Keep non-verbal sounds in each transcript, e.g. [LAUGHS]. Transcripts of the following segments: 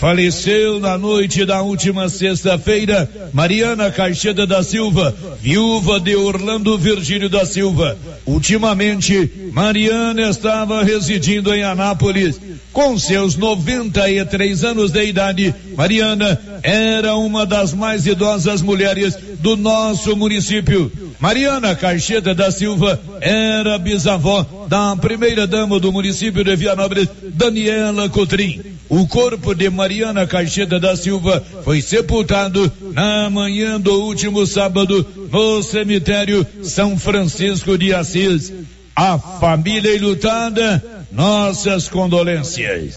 Faleceu na noite da última sexta-feira Mariana Caixeda da Silva, viúva de Orlando Virgílio da Silva. Ultimamente, Mariana estava residindo em Anápolis. Com seus 93 anos de idade, Mariana era uma das mais idosas mulheres do nosso município. Mariana Caixeta da Silva era bisavó da primeira dama do município de Vianópolis, Daniela Cotrim. O corpo de Mariana Caixeta da Silva foi sepultado na manhã do último sábado no cemitério São Francisco de Assis. A família enlutada, nossas condolências.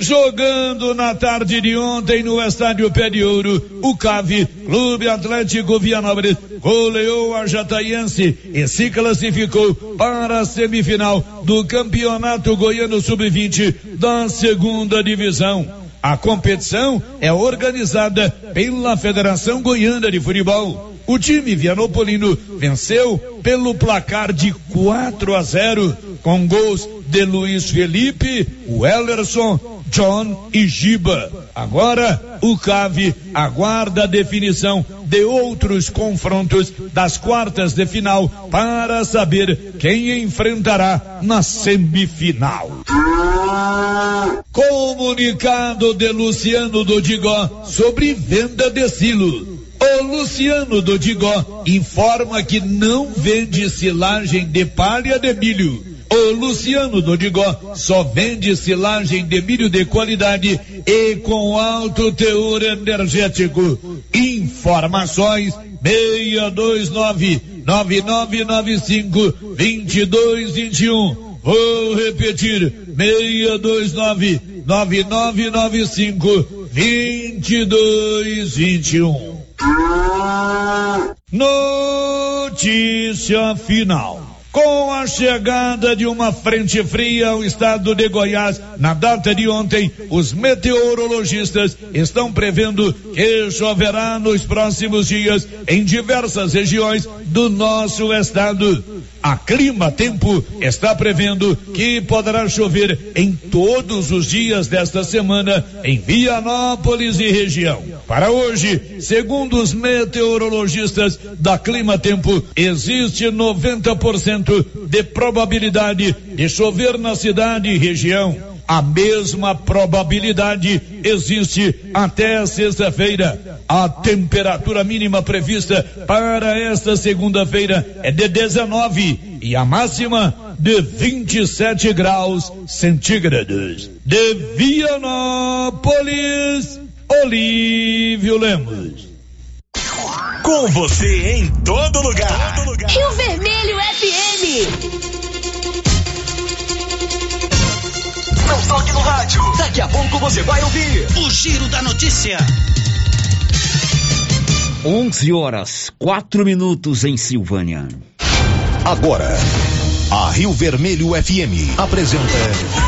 Jogando na tarde de ontem no Estádio Pé de Ouro, o CAV, Clube Atlético Vianópolis, goleou a Jataiense e se classificou para a semifinal do Campeonato Goiano Sub-20 da segunda divisão. A competição é organizada pela Federação Goiana de Futebol. O time vianopolino venceu pelo placar de 4 a 0, com gols de Luiz Felipe, o Ellerson, John e Giba. Agora, o CAV aguarda a definição de outros confrontos das quartas de final para saber quem enfrentará na semifinal. Comunicado de Luciano Dodigó sobre venda de silo. O Luciano Dodigó informa que não vende silagem de palha de milho o Luciano Dodigó só vende silagem de milho de qualidade e com alto teor energético. Informações 629 9995 2221. Vou repetir 629 9995 2221. Notícia final. Com a chegada de uma frente fria ao estado de Goiás, na data de ontem, os meteorologistas estão prevendo que choverá nos próximos dias em diversas regiões do nosso estado. A Clima Tempo está prevendo que poderá chover em todos os dias desta semana em Vianópolis e região. Para hoje, segundo os meteorologistas da Clima Tempo, existe 90% de probabilidade de chover na cidade e região. A mesma probabilidade existe até sexta-feira. A temperatura mínima prevista para esta segunda-feira é de 19 e a máxima de 27 graus centígrados. De Vianópolis, Olívio Lemos. Com você em todo lugar. Todo lugar. Rio Vermelho FM. Não toque no rádio. Daqui a pouco você vai ouvir o Giro da Notícia. 11 horas, 4 minutos em Silvânia. Agora, a Rio Vermelho FM apresenta.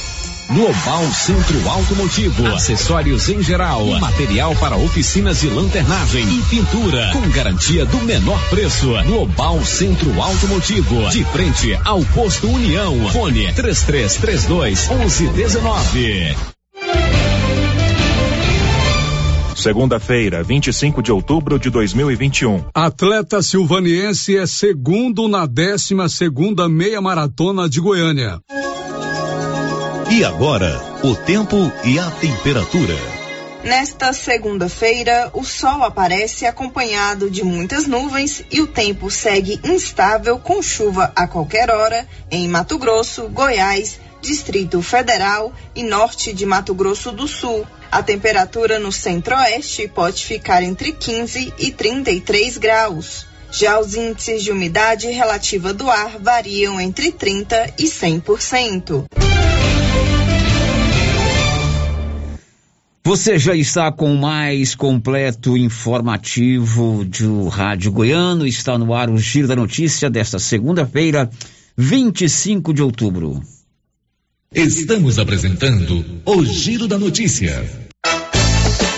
Global Centro Automotivo, acessórios em geral, material para oficinas de lanternagem e pintura, com garantia do menor preço. Global Centro Automotivo, de frente ao posto União. Fone 3332 1119. Segunda-feira, 25 de outubro de 2021. Atleta silvaniense é segundo na 12 segunda meia maratona de Goiânia. E agora, o tempo e a temperatura. Nesta segunda-feira, o sol aparece acompanhado de muitas nuvens e o tempo segue instável com chuva a qualquer hora em Mato Grosso, Goiás, Distrito Federal e norte de Mato Grosso do Sul. A temperatura no centro-oeste pode ficar entre 15 e 33 graus. Já os índices de umidade relativa do ar variam entre 30 e 100%. Você já está com o mais completo informativo do Rádio Goiano. Está no ar o Giro da Notícia desta segunda-feira, 25 de outubro. Estamos apresentando o Giro da Notícia.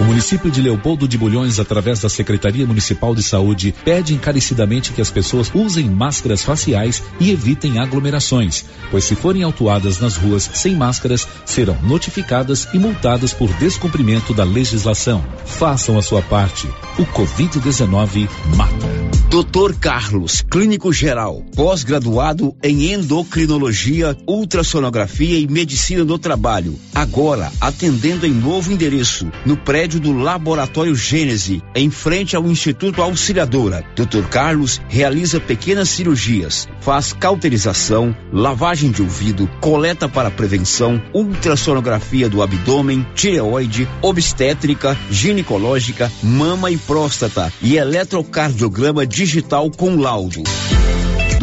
O município de Leopoldo de Bulhões, através da Secretaria Municipal de Saúde, pede encarecidamente que as pessoas usem máscaras faciais e evitem aglomerações, pois se forem autuadas nas ruas sem máscaras, serão notificadas e multadas por descumprimento da legislação. Façam a sua parte. O Covid-19 mata. Doutor Carlos, clínico geral, pós-graduado em endocrinologia, ultrassonografia e medicina do trabalho. Agora, atendendo em novo endereço, no prédio do Laboratório Gênese, em frente ao Instituto Auxiliadora. Dr. Carlos realiza pequenas cirurgias, faz cauterização, lavagem de ouvido, coleta para prevenção, ultrassonografia do abdômen, tireoide, obstétrica, ginecológica, mama e próstata e eletrocardiograma digital com laudo.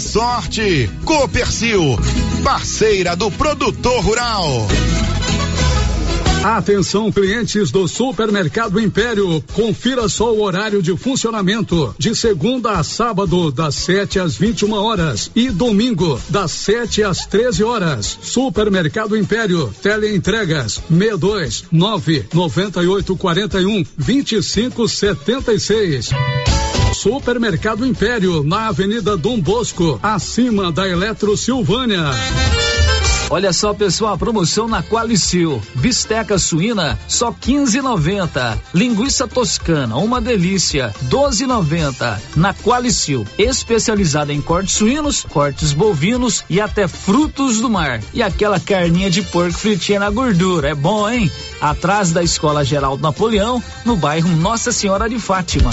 sorte. Copercil, parceira do produtor rural. Atenção clientes do Supermercado Império, confira só o horário de funcionamento de segunda a sábado das 7 às 21 horas e domingo das 7 às 13 horas. Supermercado Império, teleentregas 62 9 98 41 25 76. Supermercado Império, na Avenida Dom Bosco, acima da Eletro Silvânia. Olha só, pessoal, a promoção na Qualicil. Bisteca suína, só 15,90. Linguiça toscana, uma delícia, 12,90. Na Qualicil, especializada em cortes suínos, cortes bovinos e até frutos do mar. E aquela carninha de porco fritinha na gordura, é bom, hein? Atrás da Escola Geraldo Napoleão, no bairro Nossa Senhora de Fátima.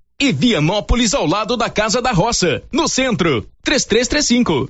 e Vianópolis ao lado da Casa da Roça, no centro. 3335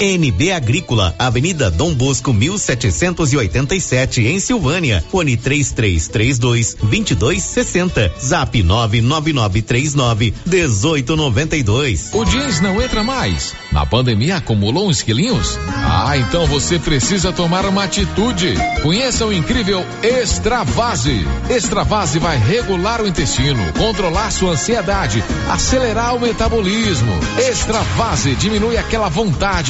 NB Agrícola, Avenida Dom Bosco 1787 em Silvânia. Fone 3332 2260. Zap 99939 1892. O jeans não entra mais. Na pandemia acumulou uns quilinhos? Ah, então você precisa tomar uma atitude. Conheça o incrível Extravase. Extravase vai regular o intestino, controlar sua ansiedade, acelerar o metabolismo. Extravase diminui aquela vontade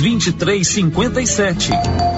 2357.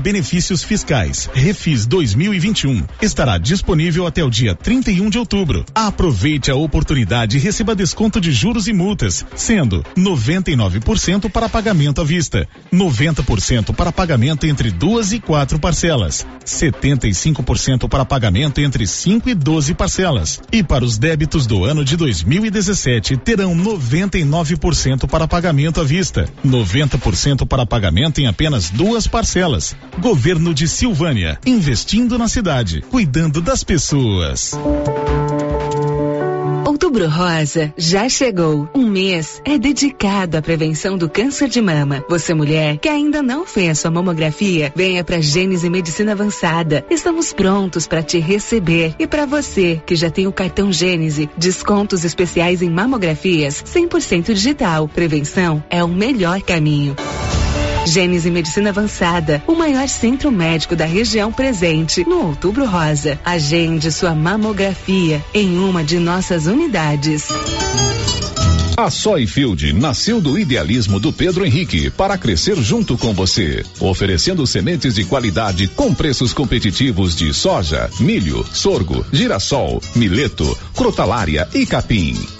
benefícios fiscais Refis 2021 estará disponível até o dia 31 de outubro. Aproveite a oportunidade e receba desconto de juros e multas, sendo 99% para pagamento à vista, 90% para pagamento entre duas e quatro parcelas, 75% para pagamento entre 5 e 12 parcelas. E para os débitos do ano de 2017 terão 99% para pagamento à vista, 90% para pagamento em apenas duas parcelas. Governo de Silvânia, investindo na cidade, cuidando das pessoas. Outubro Rosa já chegou. Um mês é dedicado à prevenção do câncer de mama. Você mulher que ainda não fez sua mamografia, venha para Gênese Medicina Avançada. Estamos prontos para te receber. E para você que já tem o cartão Gênese, descontos especiais em mamografias 100% digital. Prevenção é o melhor caminho. Gênese Medicina Avançada, o maior centro médico da região presente no Outubro Rosa. Agende sua mamografia em uma de nossas unidades. A Soyfield nasceu do idealismo do Pedro Henrique para crescer junto com você, oferecendo sementes de qualidade com preços competitivos de soja, milho, sorgo, girassol, mileto, crotalária e capim.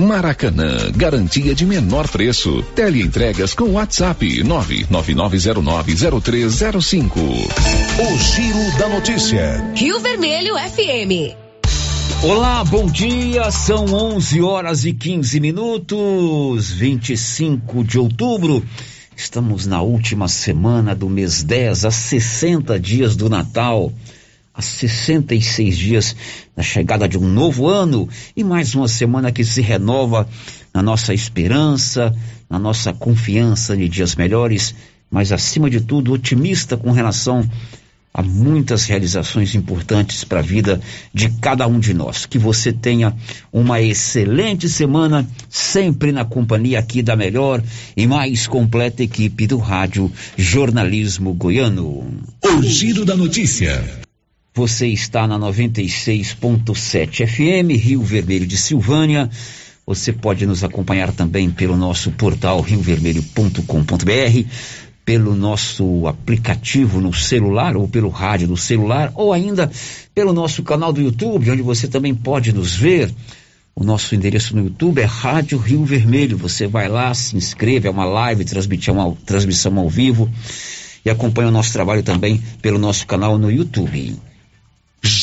Maracanã, garantia de menor preço. Teleentregas com WhatsApp 999090305. O Giro da Notícia. Rio Vermelho FM. Olá, bom dia. São 11 horas e 15 minutos, 25 de outubro. Estamos na última semana do mês 10, a 60 dias do Natal a 66 dias da chegada de um novo ano e mais uma semana que se renova na nossa esperança, na nossa confiança de dias melhores, mas acima de tudo otimista com relação a muitas realizações importantes para a vida de cada um de nós. Que você tenha uma excelente semana, sempre na companhia aqui da melhor e mais completa equipe do Rádio Jornalismo Goiano. O Giro da Notícia. Você está na 96.7 FM, Rio Vermelho de Silvânia. Você pode nos acompanhar também pelo nosso portal riovermelho.com.br, pelo nosso aplicativo no celular ou pelo rádio do celular, ou ainda pelo nosso canal do YouTube, onde você também pode nos ver. O nosso endereço no YouTube é Rádio Rio Vermelho. Você vai lá, se inscreve, é uma live, transmissão ao, transmissão ao vivo e acompanha o nosso trabalho também pelo nosso canal no YouTube.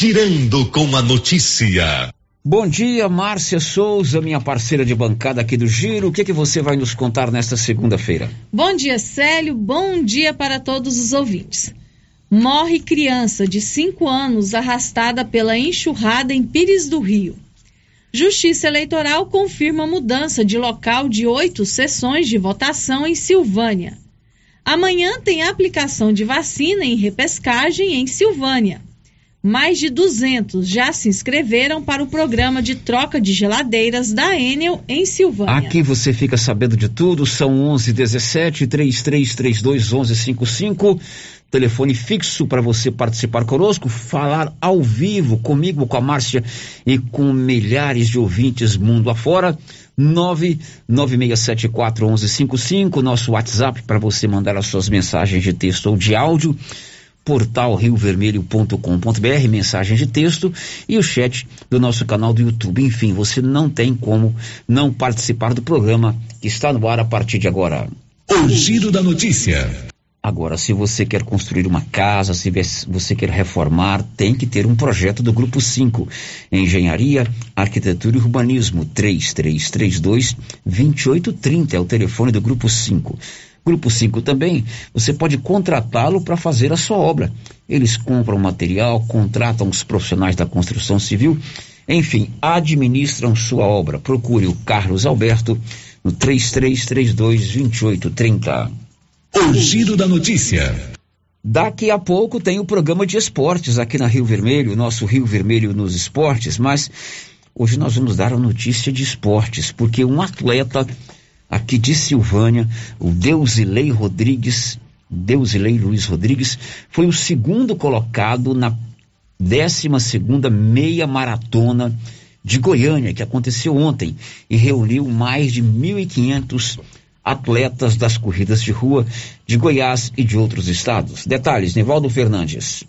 Girando com a notícia. Bom dia, Márcia Souza, minha parceira de bancada aqui do Giro. O que, que você vai nos contar nesta segunda-feira? Bom dia, Célio. Bom dia para todos os ouvintes. Morre criança de 5 anos arrastada pela enxurrada em Pires do Rio. Justiça Eleitoral confirma mudança de local de oito sessões de votação em Silvânia. Amanhã tem aplicação de vacina em repescagem em Silvânia. Mais de 200 já se inscreveram para o programa de troca de geladeiras da Enel em Silvânia. Aqui você fica sabendo de tudo. São 11 17 3332 1155. Telefone fixo para você participar conosco, falar ao vivo comigo, com a Márcia e com milhares de ouvintes mundo afora. 99674 1155. Nosso WhatsApp para você mandar as suas mensagens de texto ou de áudio portal riovermelho.com.br, mensagem de texto e o chat do nosso canal do YouTube. Enfim, você não tem como não participar do programa que está no ar a partir de agora. O Giro da Notícia. Agora, se você quer construir uma casa, se você quer reformar, tem que ter um projeto do Grupo 5. Engenharia, Arquitetura e Urbanismo, 3332 2830 é o telefone do Grupo 5. Grupo 5 também, você pode contratá-lo para fazer a sua obra. Eles compram material, contratam os profissionais da construção civil, enfim, administram sua obra. Procure o Carlos Alberto no 3332-2830. O Giro da Notícia. Daqui a pouco tem o programa de esportes aqui na Rio Vermelho, nosso Rio Vermelho nos esportes, mas hoje nós vamos dar a notícia de esportes, porque um atleta aqui de Silvânia, o Deusilei Rodrigues, Deusilei Luiz Rodrigues, foi o segundo colocado na 12 segunda meia maratona de Goiânia, que aconteceu ontem e reuniu mais de 1.500 atletas das corridas de rua de Goiás e de outros estados. Detalhes, Nivaldo Fernandes.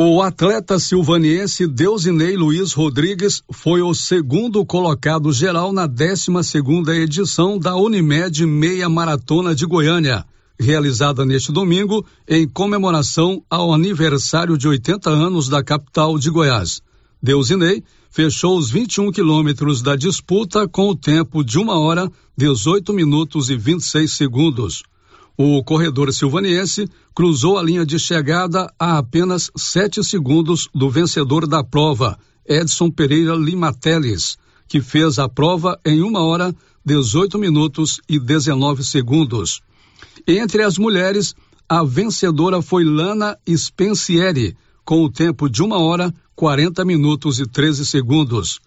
O atleta silvaniense Deusinei Luiz Rodrigues foi o segundo colocado geral na 12 segunda edição da Unimed Meia Maratona de Goiânia, realizada neste domingo em comemoração ao aniversário de 80 anos da capital de Goiás. Deusinei fechou os 21 quilômetros da disputa com o tempo de uma hora, 18 minutos e 26 segundos. O corredor silvaniense cruzou a linha de chegada a apenas sete segundos do vencedor da prova, Edson Pereira Limateles, que fez a prova em uma hora, 18 minutos e 19 segundos. Entre as mulheres, A vencedora foi Lana Spencieri, com o tempo de uma hora, 40 minutos e 13 segundos.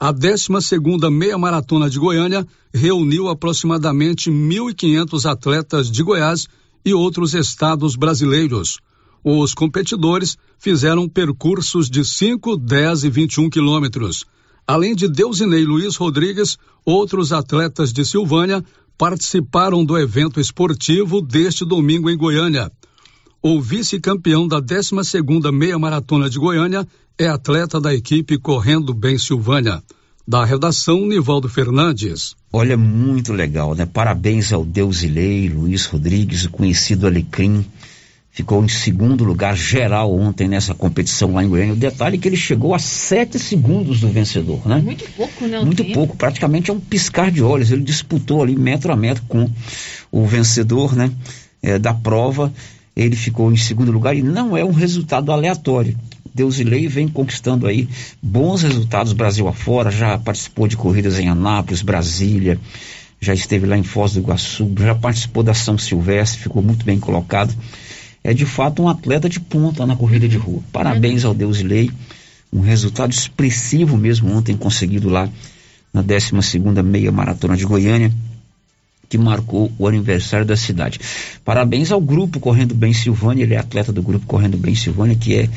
A 12 segunda meia maratona de Goiânia reuniu aproximadamente 1.500 atletas de Goiás e outros estados brasileiros. Os competidores fizeram percursos de 5, 10 e 21 quilômetros. Além de Deusinei Luiz Rodrigues, outros atletas de Silvânia participaram do evento esportivo deste domingo em Goiânia. O vice-campeão da 12 segunda meia maratona de Goiânia é atleta da equipe Correndo Bem Silvânia. Da redação, Nivaldo Fernandes. Olha, muito legal, né? Parabéns ao Deusilei, Luiz Rodrigues, o conhecido Alecrim. Ficou em segundo lugar geral ontem nessa competição lá em Goiânia. O detalhe é que ele chegou a sete segundos do vencedor, né? Muito pouco, né? Muito tempo. pouco, praticamente é um piscar de olhos. Ele disputou ali metro a metro com o vencedor, né? É, da prova. Ele ficou em segundo lugar e não é um resultado aleatório. Deusilei vem conquistando aí bons resultados Brasil afora, já participou de corridas em Anápolis, Brasília, já esteve lá em Foz do Iguaçu, já participou da São Silvestre, ficou muito bem colocado. É de fato um atleta de ponta na corrida de rua. Parabéns ao Deusilei, um resultado expressivo mesmo ontem conseguido lá na 12 segunda meia maratona de Goiânia que marcou o aniversário da cidade. Parabéns ao grupo Correndo Bem Silvânia, ele é atleta do grupo Correndo Bem Silvânia, que é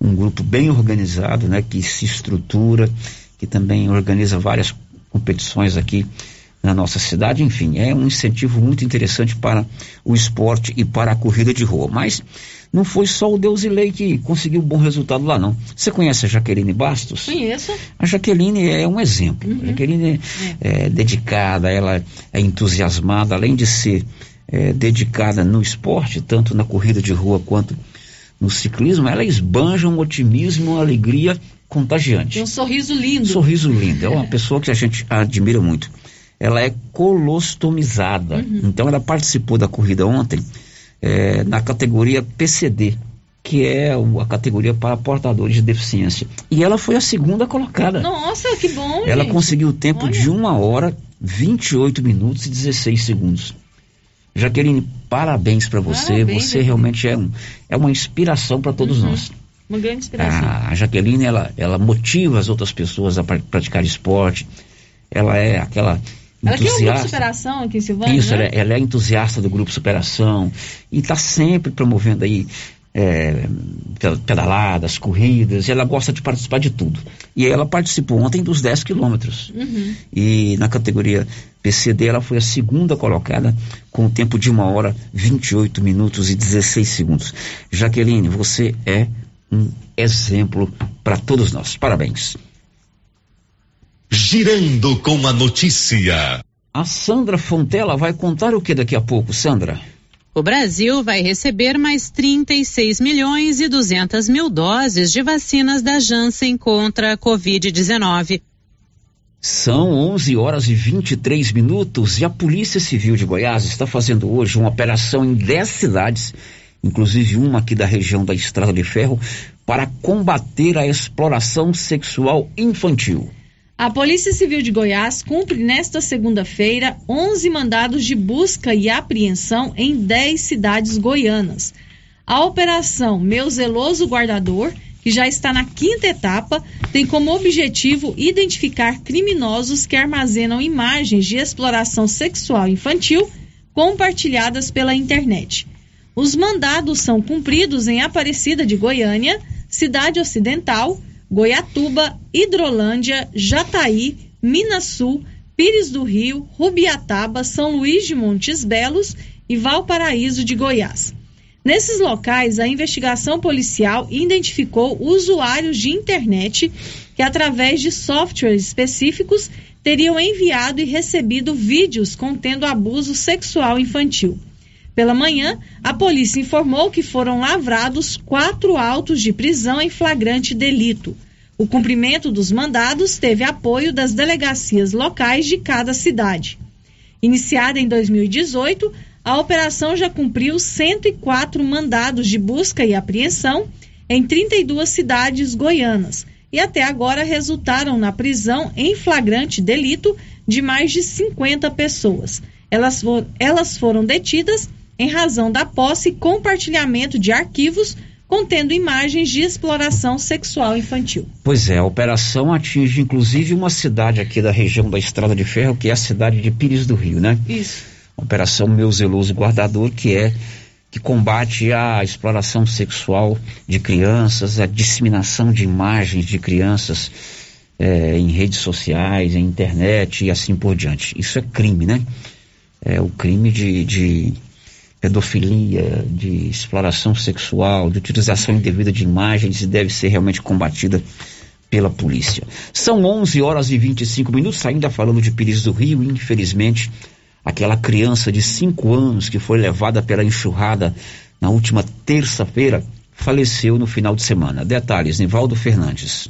um grupo bem organizado, né, que se estrutura, que também organiza várias competições aqui na nossa cidade, enfim, é um incentivo muito interessante para o esporte e para a corrida de rua. Mas não foi só o Deusilei que conseguiu um bom resultado lá, não. Você conhece a Jaqueline Bastos? Conheço. A Jaqueline é um exemplo. Uhum. A Jaqueline é, é, dedicada, ela é entusiasmada, além de ser é, dedicada no esporte, tanto na corrida de rua quanto no ciclismo, ela esbanja um otimismo, uma alegria contagiante. Tem um sorriso lindo. Um sorriso lindo. É uma [LAUGHS] pessoa que a gente admira muito ela é colostomizada. Uhum. Então ela participou da corrida ontem é, na categoria PCD, que é a categoria para portadores de deficiência. E ela foi a segunda colocada. Nossa, que bom! Ela gente. conseguiu o tempo Olha. de uma hora, 28 minutos e 16 segundos. Jaqueline, parabéns para você. Parabéns, você realmente é, um, é uma inspiração para todos uhum. nós. Uma grande inspiração. A, a Jaqueline, ela, ela motiva as outras pessoas a praticar esporte. Ela é aquela ela tem um grupo Superação aqui em Silvânia, Isso, né? ela, é, ela, é entusiasta do grupo Superação e está sempre promovendo aí é, pedaladas, corridas, e ela gosta de participar de tudo. E ela participou ontem dos 10 quilômetros. Uhum. E na categoria PCD ela foi a segunda colocada com o tempo de uma hora, 28 minutos e 16 segundos. Jaqueline, você é um exemplo para todos nós. Parabéns. Girando com a notícia. A Sandra Fontela vai contar o que daqui a pouco, Sandra? O Brasil vai receber mais 36 milhões e 200 mil doses de vacinas da Janssen contra a Covid-19. São 11 horas e 23 minutos e a Polícia Civil de Goiás está fazendo hoje uma operação em 10 cidades, inclusive uma aqui da região da Estrada de Ferro, para combater a exploração sexual infantil. A Polícia Civil de Goiás cumpre nesta segunda-feira 11 mandados de busca e apreensão em 10 cidades goianas. A operação Meu Zeloso Guardador, que já está na quinta etapa, tem como objetivo identificar criminosos que armazenam imagens de exploração sexual infantil compartilhadas pela internet. Os mandados são cumpridos em Aparecida de Goiânia, Cidade Ocidental, Goiatuba, Hidrolândia, Jataí, Minas Sul, Pires do Rio, Rubiataba, São Luís de Montes Belos e Valparaíso de Goiás. Nesses locais, a investigação policial identificou usuários de internet que, através de softwares específicos, teriam enviado e recebido vídeos contendo abuso sexual infantil. Pela manhã, a polícia informou que foram lavrados quatro autos de prisão em flagrante delito. O cumprimento dos mandados teve apoio das delegacias locais de cada cidade. Iniciada em 2018, a operação já cumpriu 104 mandados de busca e apreensão em 32 cidades goianas e até agora resultaram na prisão em flagrante delito de mais de 50 pessoas. Elas, for, elas foram detidas em razão da posse e compartilhamento de arquivos contendo imagens de exploração sexual infantil. Pois é, a operação atinge inclusive uma cidade aqui da região da Estrada de Ferro, que é a cidade de Pires do Rio, né? Isso. Operação Meu Zeloso Guardador, que é que combate a exploração sexual de crianças, a disseminação de imagens de crianças é, em redes sociais, em internet e assim por diante. Isso é crime, né? É o crime de, de pedofilia, de exploração sexual, de utilização indevida de imagens e deve ser realmente combatida pela polícia. São 11 horas e 25 minutos, ainda falando de Pires do Rio, infelizmente, aquela criança de 5 anos que foi levada pela enxurrada na última terça-feira faleceu no final de semana. Detalhes, Nivaldo Fernandes.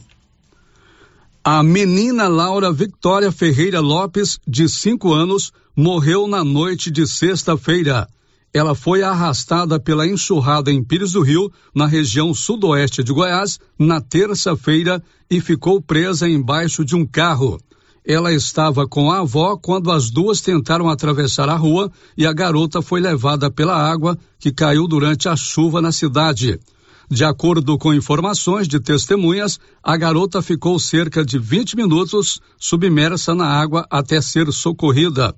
A menina Laura Victoria Ferreira Lopes, de 5 anos, morreu na noite de sexta-feira ela foi arrastada pela enxurrada em Pires do Rio, na região sudoeste de Goiás, na terça-feira e ficou presa embaixo de um carro. Ela estava com a avó quando as duas tentaram atravessar a rua e a garota foi levada pela água que caiu durante a chuva na cidade. De acordo com informações de testemunhas, a garota ficou cerca de 20 minutos submersa na água até ser socorrida.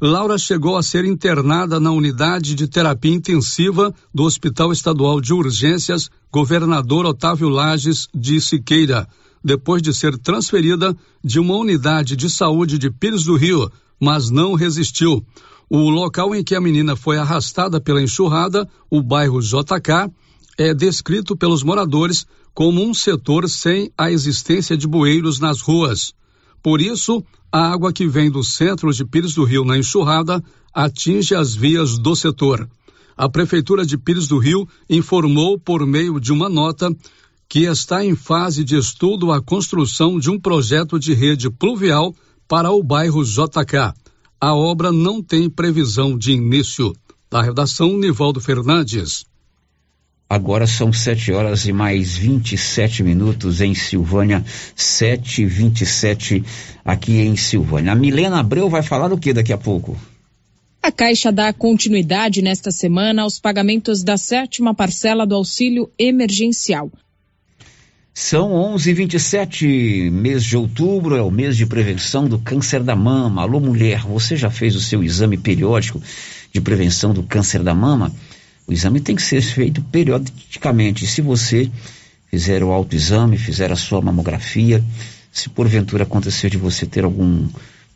Laura chegou a ser internada na unidade de terapia intensiva do Hospital Estadual de Urgências Governador Otávio Lages de Siqueira, depois de ser transferida de uma unidade de saúde de Pires do Rio, mas não resistiu. O local em que a menina foi arrastada pela enxurrada, o bairro JK, é descrito pelos moradores como um setor sem a existência de bueiros nas ruas. Por isso, a água que vem do centro de Pires do Rio na enxurrada atinge as vias do setor. A Prefeitura de Pires do Rio informou por meio de uma nota que está em fase de estudo a construção de um projeto de rede pluvial para o bairro JK. A obra não tem previsão de início. Da redação, Nivaldo Fernandes. Agora são 7 horas e mais 27 minutos em Silvânia, 7 e 27 aqui em Silvânia. A Milena Abreu vai falar o que daqui a pouco? A Caixa dá continuidade nesta semana aos pagamentos da sétima parcela do auxílio emergencial. São 11:27, mês de outubro é o mês de prevenção do câncer da mama. Alô mulher, você já fez o seu exame periódico de prevenção do câncer da mama? O exame tem que ser feito periodicamente. Se você fizer o autoexame, fizer a sua mamografia, se porventura acontecer de você ter algum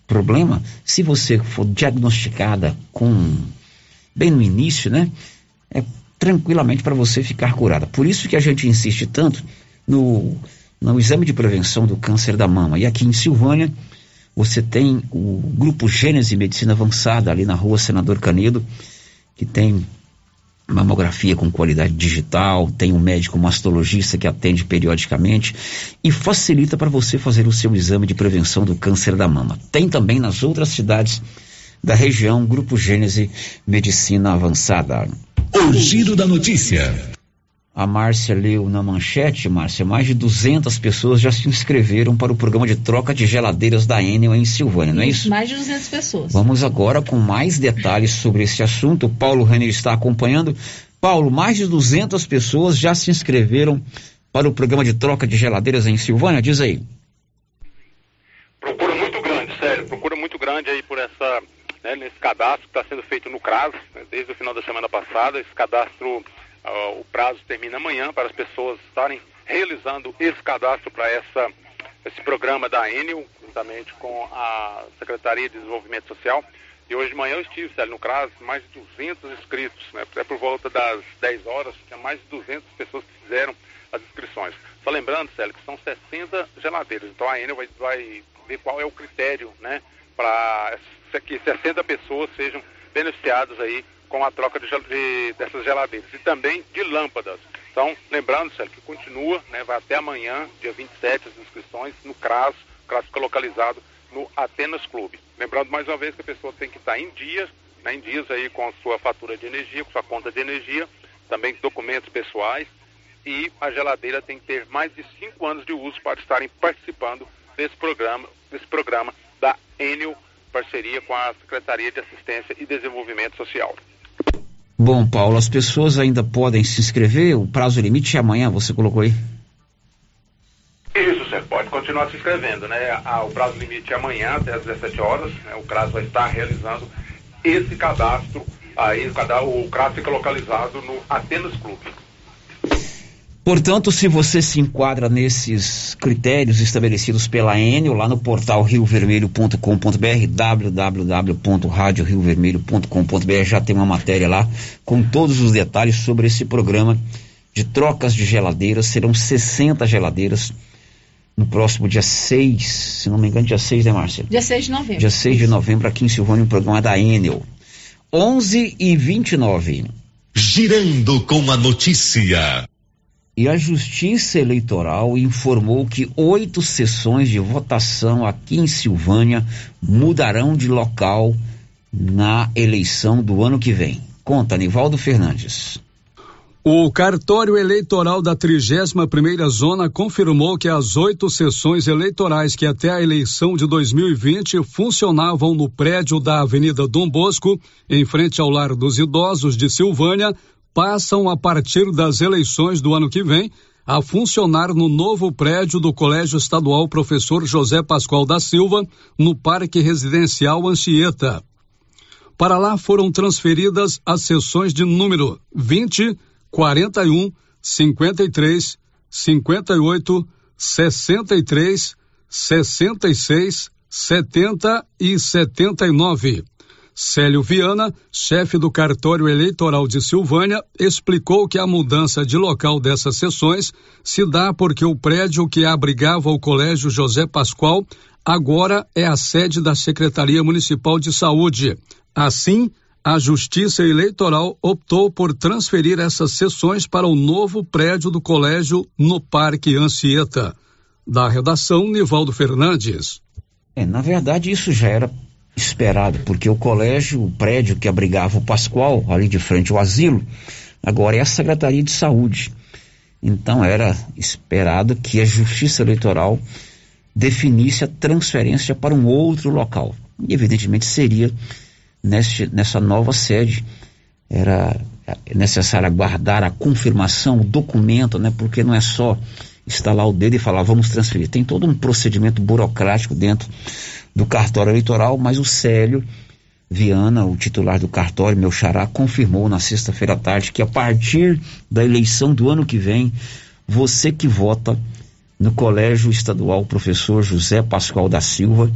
problema, se você for diagnosticada com bem no início, né, é tranquilamente para você ficar curada. Por isso que a gente insiste tanto no, no exame de prevenção do câncer da mama. E aqui em Silvânia, você tem o grupo Gênese Medicina Avançada ali na rua Senador Canedo, que tem mamografia com qualidade digital, tem um médico mastologista que atende periodicamente e facilita para você fazer o seu exame de prevenção do câncer da mama. Tem também nas outras cidades da região Grupo Gênese Medicina Avançada. O giro da notícia. A Márcia leu na manchete, Márcia, mais de 200 pessoas já se inscreveram para o programa de troca de geladeiras da Enel em Silvânia, não é isso? Mais de 200 pessoas. Vamos agora com mais detalhes sobre esse assunto. O Paulo Renner está acompanhando. Paulo, mais de 200 pessoas já se inscreveram para o programa de troca de geladeiras em Silvânia, diz aí. Procura muito grande, sério, procura muito grande aí por essa, né, nesse cadastro que está sendo feito no CRAS, né, desde o final da semana passada, esse cadastro o prazo termina amanhã para as pessoas estarem realizando esse cadastro para essa esse programa da Enel, juntamente com a Secretaria de Desenvolvimento Social. E hoje de manhã eu estive, Célio, no CRAS, mais de 200 inscritos, né? É por volta das 10 horas, tinha mais de 200 pessoas que fizeram as inscrições. Só lembrando, Célio, que são 60 geladeiras. Então a Enel vai, vai ver qual é o critério, né? Para que 60 pessoas sejam beneficiadas aí com a troca de, de, dessas geladeiras e também de lâmpadas. Então, lembrando, Célio, que continua, né, vai até amanhã, dia 27, as inscrições no CRAS, o CRAS fica localizado no Atenas Clube. Lembrando mais uma vez que a pessoa tem que estar em dias, né, em dias aí com a sua fatura de energia, com sua conta de energia, também documentos pessoais e a geladeira tem que ter mais de cinco anos de uso para estarem participando desse programa, desse programa da Enel, parceria com a Secretaria de Assistência e Desenvolvimento Social. Bom, Paulo, as pessoas ainda podem se inscrever, o prazo limite é amanhã, você colocou aí? Isso, você pode continuar se inscrevendo, né? Ah, o prazo limite é amanhã, até às 17 horas, né? o CRAS vai estar realizando esse cadastro, aí o, cadastro, o CRAS fica localizado no Atenas Clube. Portanto, se você se enquadra nesses critérios estabelecidos pela Enel lá no portal riovermelho.com.br, www.radioriovermelho.com.br, já tem uma matéria lá com todos os detalhes sobre esse programa de trocas de geladeiras. Serão 60 geladeiras no próximo dia 6, se não me engano, dia 6, né, Márcia? Dia 6 de novembro. Dia 6 de novembro aqui em Silvânia, um programa da Enel. 11 e 29. Girando com a notícia. E a Justiça Eleitoral informou que oito sessões de votação aqui em Silvânia mudarão de local na eleição do ano que vem. Conta, Nivaldo Fernandes. O cartório eleitoral da 31ª Zona confirmou que as oito sessões eleitorais que até a eleição de 2020 funcionavam no prédio da Avenida Dom Bosco, em frente ao Lar dos Idosos de Silvânia, passam a partir das eleições do ano que vem a funcionar no novo prédio do Colégio Estadual Professor José Pascoal da Silva, no Parque Residencial Anchieta. Para lá foram transferidas as sessões de número 20, 41, 53, 58, 63, 66, 70 e 79. Célio Viana, chefe do cartório eleitoral de Silvânia, explicou que a mudança de local dessas sessões se dá porque o prédio que abrigava o Colégio José Pascoal agora é a sede da Secretaria Municipal de Saúde. Assim, a Justiça Eleitoral optou por transferir essas sessões para o novo prédio do colégio no Parque Anchieta. Da redação, Nivaldo Fernandes. É, na verdade, isso já era esperado, porque o colégio, o prédio que abrigava o Pascoal, ali de frente ao asilo, agora é a Secretaria de Saúde. Então era esperado que a Justiça Eleitoral definisse a transferência para um outro local. E evidentemente seria neste, nessa nova sede. Era necessário aguardar a confirmação, o documento, né? Porque não é só instalar o dedo e falar vamos transferir. Tem todo um procedimento burocrático dentro do cartório eleitoral, mas o Célio Viana, o titular do cartório, meu xará, confirmou na sexta-feira à tarde que a partir da eleição do ano que vem, você que vota no Colégio Estadual Professor José Pascoal da Silva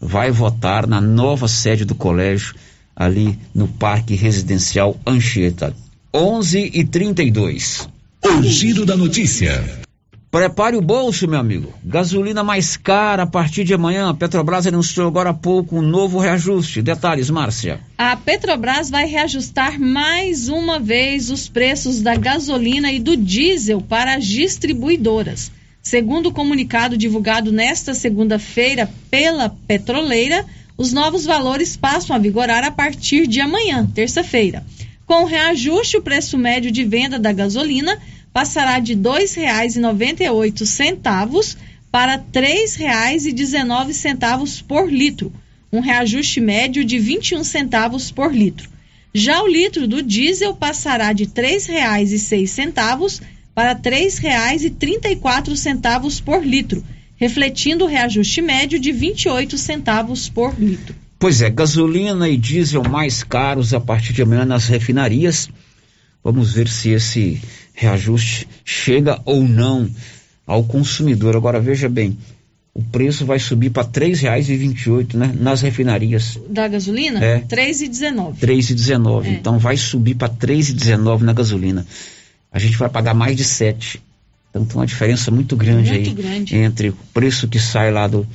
vai votar na nova sede do colégio ali no Parque Residencial Anchieta. 11 e 32. O giro da notícia. Prepare o bolso, meu amigo. Gasolina mais cara a partir de amanhã. A Petrobras anunciou agora há pouco um novo reajuste. Detalhes, Márcia. A Petrobras vai reajustar mais uma vez os preços da gasolina e do diesel para as distribuidoras. Segundo o comunicado divulgado nesta segunda-feira pela petroleira, os novos valores passam a vigorar a partir de amanhã, terça-feira. Com o reajuste, o preço médio de venda da gasolina passará de R$ 2,98 para R$ 3,19 por litro, um reajuste médio de 21 centavos por litro. Já o litro do diesel passará de R$ 3,06 para R$ 3,34 por litro, refletindo o reajuste médio de 28 centavos por litro. Pois é, gasolina e diesel mais caros a partir de amanhã nas refinarias. Vamos ver se esse reajuste chega ou não ao consumidor. Agora veja bem, o preço vai subir para R$ 3,28 né, nas refinarias. Da gasolina? É. R$ 3,19. 3,19. É. Então vai subir para R$ 3,19 na gasolina. A gente vai pagar mais de 7. Então tem uma diferença muito grande Muito aí grande. entre o preço que sai lá do,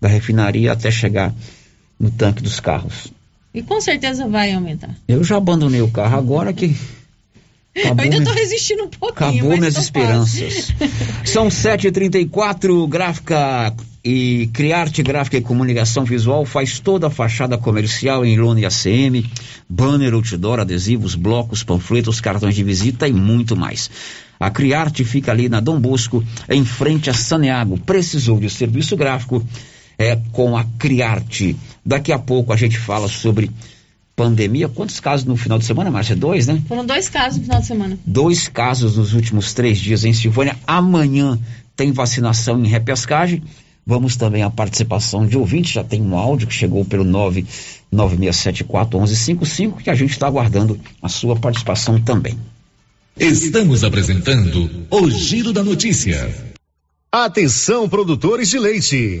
da refinaria até chegar no tanque dos carros. E com certeza vai aumentar. Eu já abandonei o carro agora que Acabou Eu ainda estou resistindo um pouquinho. Acabou minhas esperanças. São 7h34, gráfica e Criarte Gráfica e Comunicação Visual faz toda a fachada comercial em lona e ACM, banner, outdoor, adesivos, blocos, panfletos, cartões de visita e muito mais. A Criarte fica ali na Dom Bosco, em frente a Saneago. Precisou de serviço gráfico? É com a Criarte. Daqui a pouco a gente fala sobre pandemia. Quantos casos no final de semana, Márcia? Dois, né? Foram dois casos no final de semana. Dois casos nos últimos três dias em Silvânia. Amanhã tem vacinação em repescagem. Vamos também à participação de ouvintes. Já tem um áudio que chegou pelo 996741155 que a gente está aguardando a sua participação também. Estamos apresentando o Giro da Notícia. Atenção, produtores de leite.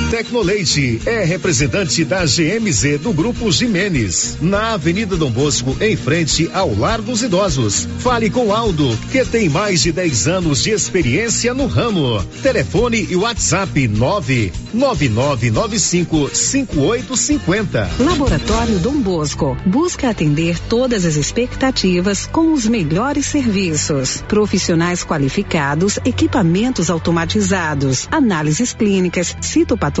Tecnoleite é representante da GMZ do Grupo Jimenez, na Avenida Dom Bosco, em frente ao Lar dos Idosos. Fale com Aldo, que tem mais de 10 anos de experiência no ramo. Telefone e WhatsApp 999955850. Laboratório Dom Bosco busca atender todas as expectativas com os melhores serviços. Profissionais qualificados, equipamentos automatizados, análises clínicas, citopatologia,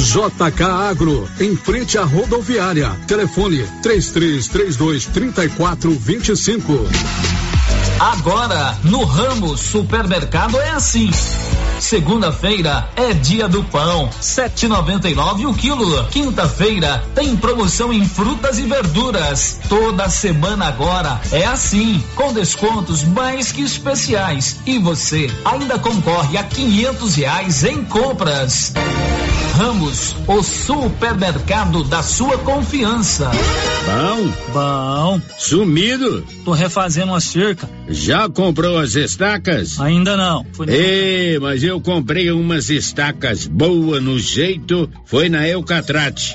JK Agro, em frente à rodoviária. Telefone 3332 3425. Agora, no ramo supermercado é assim. Segunda-feira é dia do pão, 7,99 o quilo. Quinta-feira tem promoção em frutas e verduras. Toda semana agora é assim, com descontos mais que especiais. E você ainda concorre a quinhentos reais em compras. Ramos, o supermercado da sua confiança. Bom? Bom. Sumido? Tô refazendo a cerca. Já comprou as estacas? Ainda não. Fui Ei, mas eu comprei umas estacas boas no jeito, foi na Eucatrate.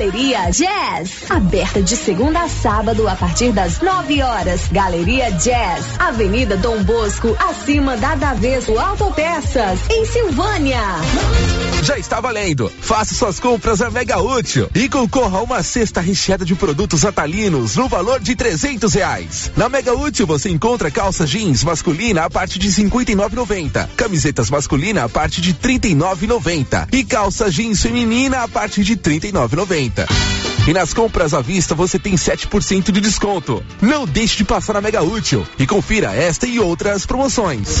Galeria Jazz, aberta de segunda a sábado a partir das 9 horas. Galeria Jazz, Avenida Dom Bosco, acima da Daveso Autopeças, em Silvânia. Já está valendo. Faça suas compras a Mega Útil e concorra a uma cesta recheada de produtos atalinos no valor de trezentos reais. Na Mega Útil você encontra calça jeans masculina a partir de cinquenta e camisetas masculina a partir de trinta e e calça jeans feminina a partir de trinta e. E nas compras à vista você tem 7% de desconto. Não deixe de passar na Mega Útil e confira esta e outras promoções.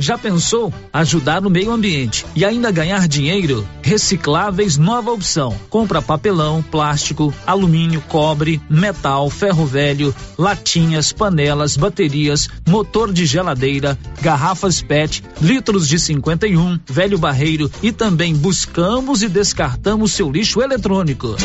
Já pensou ajudar no meio ambiente e ainda ganhar dinheiro? Recicláveis nova opção. Compra papelão, plástico, alumínio, cobre, metal, ferro velho, latinhas, panelas, baterias, motor de geladeira, garrafas PET, litros de 51, velho barreiro e também buscamos e descartamos seu lixo eletrônico.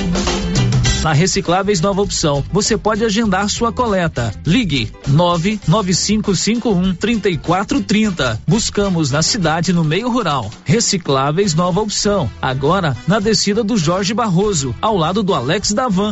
Na Recicláveis Nova Opção, você pode agendar sua coleta. Ligue 99551 3430. Buscamos na cidade no meio rural. Recicláveis Nova Opção. Agora na descida do Jorge Barroso, ao lado do Alex Davan.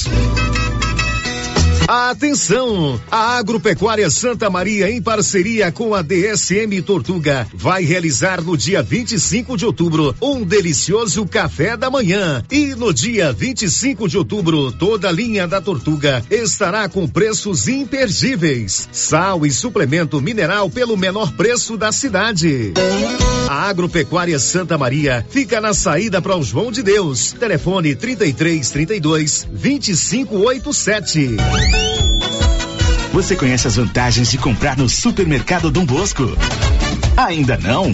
Atenção! A Agropecuária Santa Maria, em parceria com a DSM Tortuga, vai realizar no dia 25 de outubro um delicioso café da manhã. E no dia 25 de outubro, toda a linha da Tortuga estará com preços imperdíveis. Sal e suplemento mineral pelo menor preço da cidade. A Agropecuária Santa Maria fica na saída para o João de Deus. Telefone 33 32 2587. Você conhece as vantagens de comprar no Supermercado Dom Bosco? Ainda não?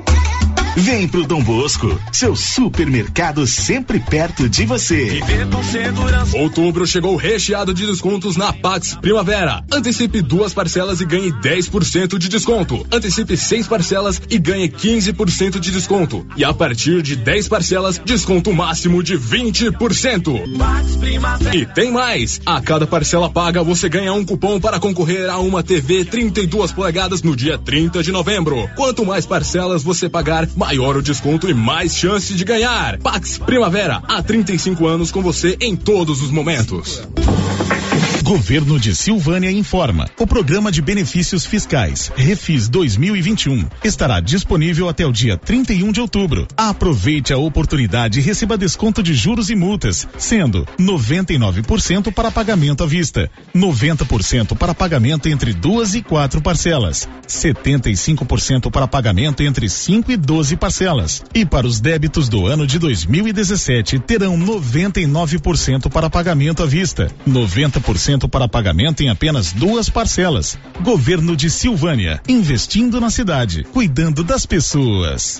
Vem pro Dom Bosco, seu supermercado sempre perto de você. Outubro chegou recheado de descontos na Pax Primavera. Antecipe duas parcelas e ganhe 10% de desconto. Antecipe seis parcelas e ganhe 15% de desconto. E a partir de 10 parcelas, desconto máximo de 20%. E tem mais! A cada parcela paga, você ganha um cupom para concorrer a uma TV 32 polegadas no dia 30 de novembro. Quanto mais parcelas você pagar, maior o desconto e mais chance de ganhar. Pax Primavera, há 35 anos com você em todos os momentos. Governo de Silvânia informa. O programa de benefícios fiscais Refis 2021 estará disponível até o dia 31 de outubro. Aproveite a oportunidade e receba desconto de juros e multas, sendo 99% para pagamento à vista, 90% para pagamento entre duas e quatro parcelas, 75% para pagamento entre 5 e 12 parcelas. E para os débitos do ano de 2017 terão 99% para pagamento à vista, 90% para pagamento em apenas duas parcelas. Governo de Silvânia, investindo na cidade, cuidando das pessoas.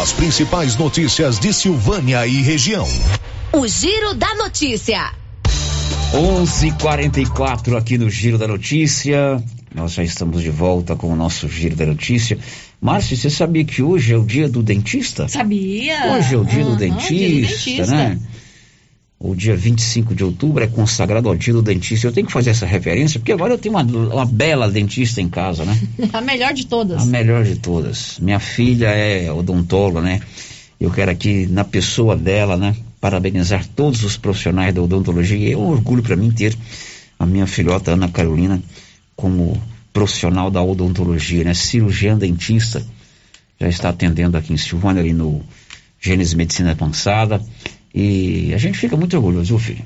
As principais notícias de Silvânia e região. O Giro da Notícia. 11:44 aqui no Giro da Notícia. Nós já estamos de volta com o nosso Giro da Notícia. Márcio, você sabia que hoje é o dia do dentista? Sabia. Hoje é o dia, Uhum, do, dentista, dia do dentista. né? O dia 25 de outubro é consagrado ao dia do dentista. Eu tenho que fazer essa referência, porque agora eu tenho uma, uma bela dentista em casa, né? [LAUGHS] A melhor de todas. A melhor de todas. Minha filha é odontóloga, né? Eu quero aqui, na pessoa dela, né? Parabenizar todos os profissionais da odontologia. É um orgulho para mim ter a minha filhota Ana Carolina como profissional da odontologia, né? Cirurgiã dentista. Já está atendendo aqui em Silvânia, ali no Gênesis Medicina Avançada. E a gente fica muito orgulhoso, viu, filho?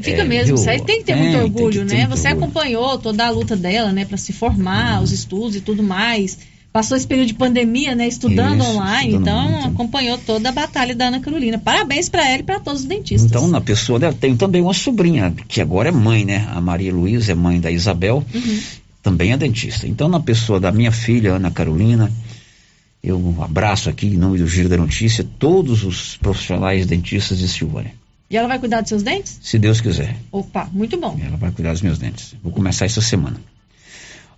Fica É, mesmo, viu? isso aí tem que ter Tem, muito orgulho, ter né? muito Você orgulho. acompanhou toda a luta dela, né, para se formar, os estudos e tudo mais. Passou esse período de pandemia, né, estudando Isso, online, estudando então muito. acompanhou toda a batalha da Ana Carolina. Parabéns para ela e para todos os dentistas. Então, na pessoa dela, tem também uma sobrinha, que agora é mãe, né? A Maria Luísa é mãe da Isabel, Uhum. também é dentista. Então, na pessoa da minha filha, Ana Carolina, eu abraço aqui, em nome do Giro da Notícia, todos os profissionais dentistas de Silvânia. E ela vai cuidar dos seus dentes? Se Deus quiser, Opa, muito bom. ela vai cuidar dos meus dentes. Vou começar essa semana.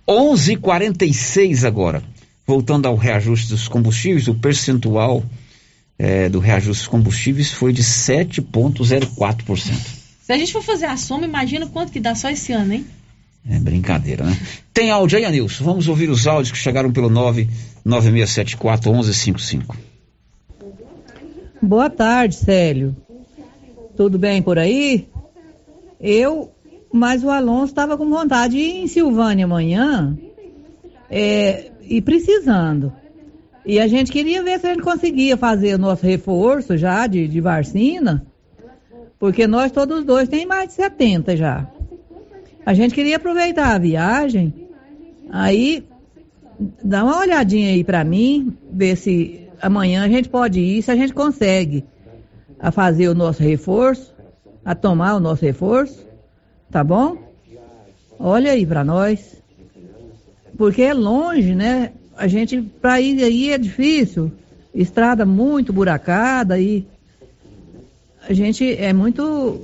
11:46 agora. Voltando ao reajuste dos combustíveis, o percentual eh, do reajuste dos combustíveis foi de 7,04%. Se a gente for fazer a soma, imagina quanto que dá só esse ano, hein? É brincadeira, né? Tem áudio aí, Anilson? Vamos ouvir os áudios que chegaram pelo 99674-1155. Boa tarde, Célio. Tudo bem por aí? Eu, mas o Alonso estava com vontade de ir em Silvânia amanhã é, e precisando. E a gente queria ver se a gente conseguia fazer o nosso reforço já de, de vacina, porque nós todos dois tem mais de 70 já. A gente queria aproveitar a viagem, aí dá uma olhadinha aí pra mim, ver se amanhã a gente pode ir, se a gente consegue a fazer o nosso reforço, a tomar o nosso reforço, tá bom? Olha aí pra nós. Porque é longe, né? A gente, pra ir aí é difícil. Estrada muito buracada e a gente é muito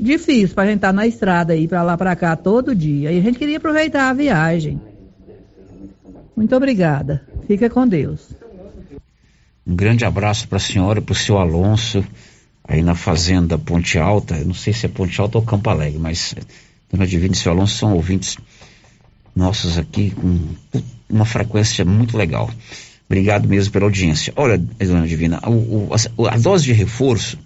difícil pra gente estar na estrada aí, pra lá pra cá todo dia. E a gente queria aproveitar a viagem. Muito obrigada. Fica com Deus. Um grande abraço para a senhora para o seu Alonso, aí na fazenda Ponte Alta. Eu não sei se é Ponte Alta ou Campo Alegre, mas Dona Divina e seu Alonso são ouvintes nossos aqui com uma frequência muito legal. Obrigado mesmo pela audiência. Olha, Dona Divina, o- o- a, a dose de reforço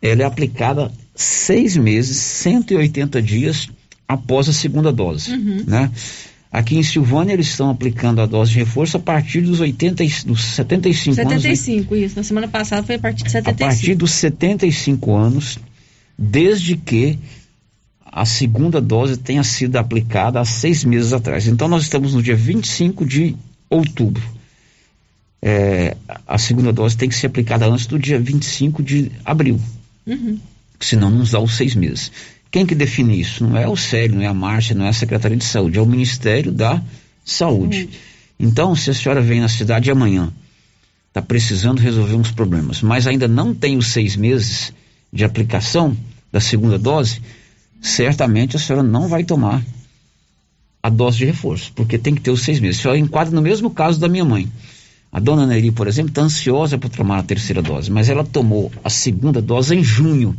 ela é aplicada seis meses, 180 dias após a segunda dose, Uhum. né? Aqui em Silvânia eles estão aplicando a dose de reforço a partir dos 80, e- dos 75, anos. né? 75, isso. Na semana passada foi a partir de A 75. partir dos 75 anos, desde que a segunda dose tenha sido aplicada há seis meses atrás. Então nós estamos no dia 25 de outubro. É, a segunda dose tem que ser aplicada antes do dia 25 de abril, Uhum. Senão não nos dá os seis meses. Quem que define isso? Não é o Célio, não é a Márcia, não é a Secretaria de Saúde, é o Ministério da Saúde. Então, se a senhora vem na cidade amanhã, está precisando resolver uns problemas, mas ainda não tem os seis meses de aplicação da segunda dose, certamente a senhora não vai tomar a dose de reforço, porque tem que ter os seis meses. A senhora enquadra no mesmo caso da minha mãe. A dona Neri, por exemplo, está ansiosa por tomar a terceira dose, mas ela tomou a segunda dose em junho.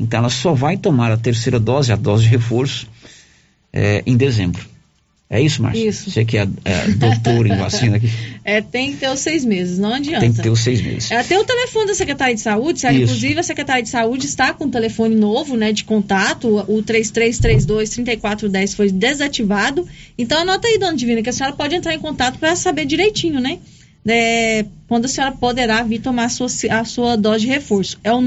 Então ela só vai tomar a terceira dose, a dose de reforço, eh, em dezembro. É isso, Márcia? Isso. Você que é, é doutor em vacina aqui, [LAUGHS] É, tem que ter os seis meses, não adianta. tem que ter os seis meses. É, tem o telefone da Secretaria de Saúde. Isso. Inclusive, a Secretaria de Saúde está com um telefone novo, né, de contato. O 3332-3410 foi desativado. Então, anota aí, dona Divina, que a senhora pode entrar em contato para saber direitinho, né? é, quando a senhora poderá vir tomar a sua, a sua dose de reforço. É o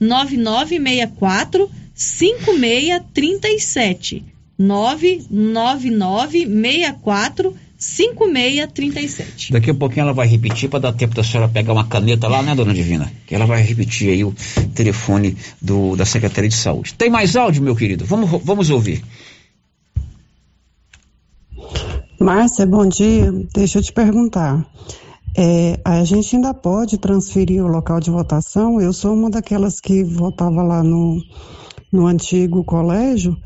99964 5637. 99964 5637. Daqui a pouquinho ela vai repetir para dar tempo da senhora pegar uma caneta lá, né, dona Divina? Que ela vai repetir aí o telefone do, da Secretaria de Saúde. Tem mais áudio, meu querido? Vamos, vamos ouvir. Márcia, bom dia. Deixa eu te perguntar. É, a gente ainda pode transferir o local de votação? Eu sou uma daquelas que votava lá no, no antigo colégio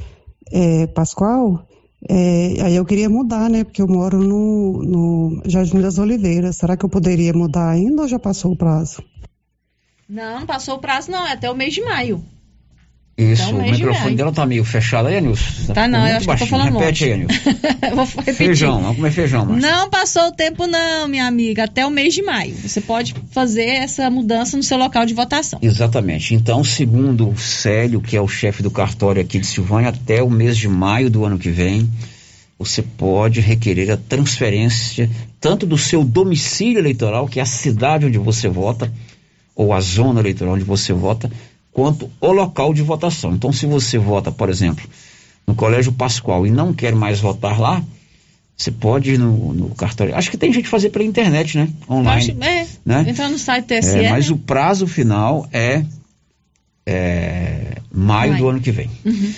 é, Pascoal. É, aí eu queria mudar, né? Porque eu moro no, no Jardim das Oliveiras. Será que eu poderia mudar ainda ou já passou o prazo? Não, não passou o prazo, não. É até o mês de maio. Isso, então, o microfone dela tá meio fechado aí, Nilson. Tá, tá não, eu acho baixinho. que eu tô falando Repete aí, Nilson. [LAUGHS] Vou repetir. Feijão, vamos comer feijão. Mas... Não passou o tempo não, minha amiga, até o mês de maio. Você pode fazer essa mudança no seu local de votação. Exatamente. Então, segundo o Célio, que é o chefe do cartório aqui de Silvânia, até o mês de maio do ano que vem, você pode requerer a transferência tanto do seu domicílio eleitoral, que é a cidade onde você vota, ou a zona eleitoral onde você vota, quanto o local de votação. Então, se você vota, por exemplo, no Colégio Pascoal e não quer mais votar lá, você pode ir no, no cartório. Acho que tem gente fazer pela internet, né? Online. Acho, é, né? entrar no site TSE. É, mas né? o prazo final é, é maio, maio, do ano que vem. Uhum.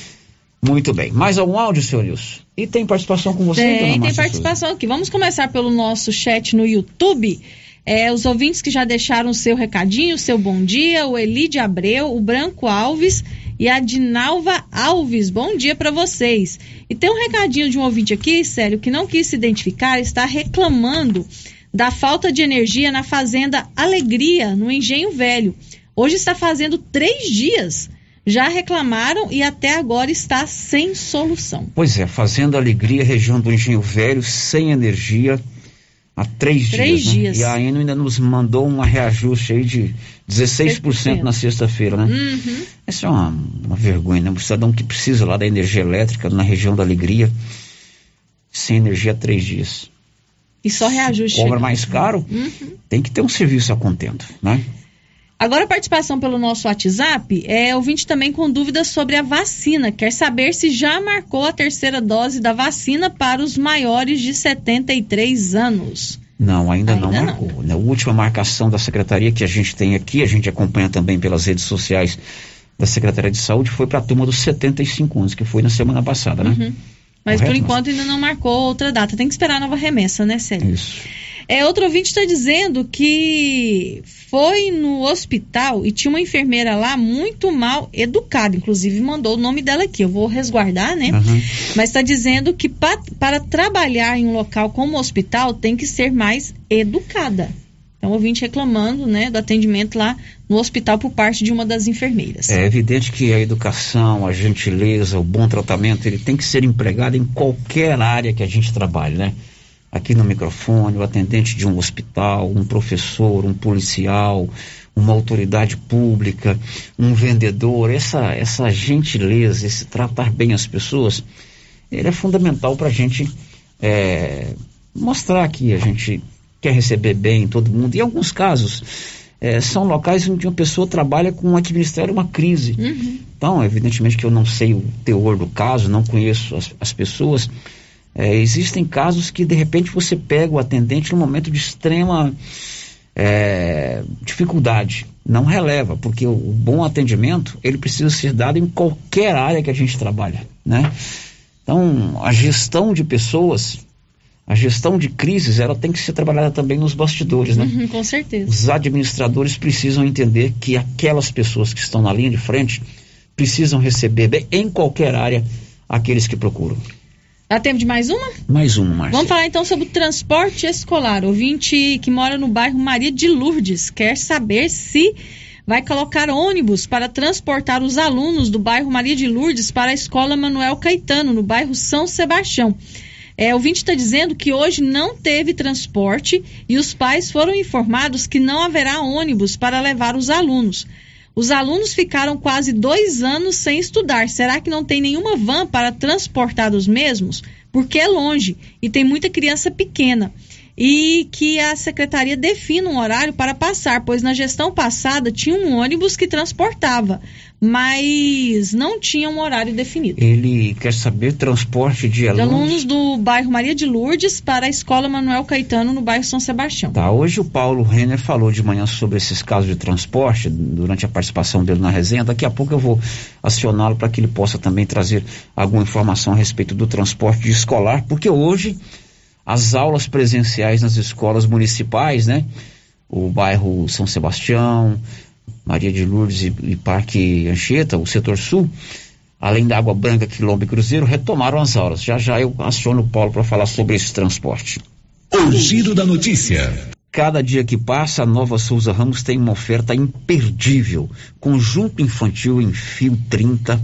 Muito bem. Mais algum áudio, senhor Nilson? E tem participação com você, Tem, tem participação aqui. Vamos começar pelo nosso chat no YouTube. É, os ouvintes que já deixaram o seu recadinho, o seu bom dia, o Elide Abreu, o Branco Alves e a Dinalva Alves. Bom dia para vocês. E tem um recadinho de um ouvinte aqui, sério, que não quis se identificar, está reclamando da falta de energia na fazenda Alegria, no Engenho Velho. Hoje está fazendo três dias. Já reclamaram e até agora está sem solução. Pois é, Fazenda Alegria, região do Engenho Velho, sem energia há três, três dias. Né? E a Eno ainda nos mandou um reajuste aí de 16% na sexta-feira, né? Uhum. Isso é uma, uma vergonha, né? Um cidadão que precisa lá da energia elétrica na região da Alegria, sem energia há três dias. E só reajuste. Cobra mais caro, uhum. tem que ter um serviço a contento, né? Agora a participação pelo nosso WhatsApp é ouvinte também com dúvidas sobre a vacina. Quer saber se já marcou a terceira dose da vacina para os maiores de 73 anos. Não, ainda, ainda não marcou. Não. Né? A última marcação da secretaria que a gente tem aqui, a gente acompanha também pelas redes sociais da Secretaria de Saúde, foi para a turma dos 75 anos, que foi na semana passada, né? Uhum. Mas Correto, por enquanto ainda não marcou outra data. Tem que esperar a nova remessa, né, Célio? Isso. É, outro ouvinte está dizendo que foi no hospital e tinha uma enfermeira lá muito mal educada, inclusive mandou o nome dela aqui, eu vou resguardar, né? Uhum. Mas está dizendo que pa, para trabalhar em um local como o hospital tem que ser mais educada. Então, ouvinte reclamando, né, do atendimento lá no hospital por parte de uma das enfermeiras. É evidente que a educação, a gentileza, o bom tratamento, ele tem que ser empregado em qualquer área que a gente trabalhe, né? Aqui no microfone, o atendente de um hospital, um professor, um policial, uma autoridade pública, um vendedor, essa, essa gentileza, esse tratar bem as pessoas, ele é fundamental para a gente é, mostrar que a gente quer receber bem todo mundo. Em alguns casos, é, são locais onde uma pessoa trabalha com administrar uma crise. Uhum. Então, evidentemente que eu não sei o teor do caso, não conheço as, as pessoas, é, existem casos que de repente você pega o atendente num momento de extrema é, dificuldade. Não releva, porque o, o, bom atendimento ele precisa ser dado em qualquer área que a gente trabalha, né? Então, a gestão de pessoas, a gestão de crises, ela tem que ser trabalhada também nos bastidores, né? Uhum, com certeza. Os administradores precisam entender que aquelas pessoas que estão na linha de frente precisam receber bem em qualquer área aqueles que procuram. Dá tempo de mais uma? Mais uma, Márcia. Vamos falar então sobre o transporte escolar. O ouvinte que mora no bairro Maria de Lourdes quer saber se vai colocar ônibus para transportar os alunos do bairro Maria de Lourdes para a escola Manuel Caetano, no bairro São Sebastião. É, o ouvinte está dizendo que hoje não teve transporte e os pais foram informados que não haverá ônibus para levar os alunos. Os alunos ficaram quase dois anos sem estudar. Será que não tem nenhuma van para transportar os mesmos? Porque é longe e tem muita criança pequena. E que a secretaria defina um horário para passar, pois na gestão passada tinha um ônibus que transportava, mas não tinha um horário definido. Ele quer saber transporte de De alunos. alunos do bairro Maria de Lourdes para a escola Manuel Caetano no bairro São Sebastião. Tá, hoje o Paulo Renner falou de manhã sobre esses casos de transporte, durante a participação dele na resenha. Daqui a pouco eu vou acioná-lo para que ele possa também trazer alguma informação a respeito do transporte escolar, porque hoje as aulas presenciais nas escolas municipais, né? O bairro São Sebastião, Maria de Lourdes e, e Parque Anchieta, o setor sul, além da Água Branca, Quilombo e Cruzeiro, retomaram as aulas. Já já eu aciono o Paulo para falar sobre esse transporte. O giro da notícia. Cada dia que passa, a Nova Souza Ramos tem uma oferta imperdível. Conjunto infantil em fio 30,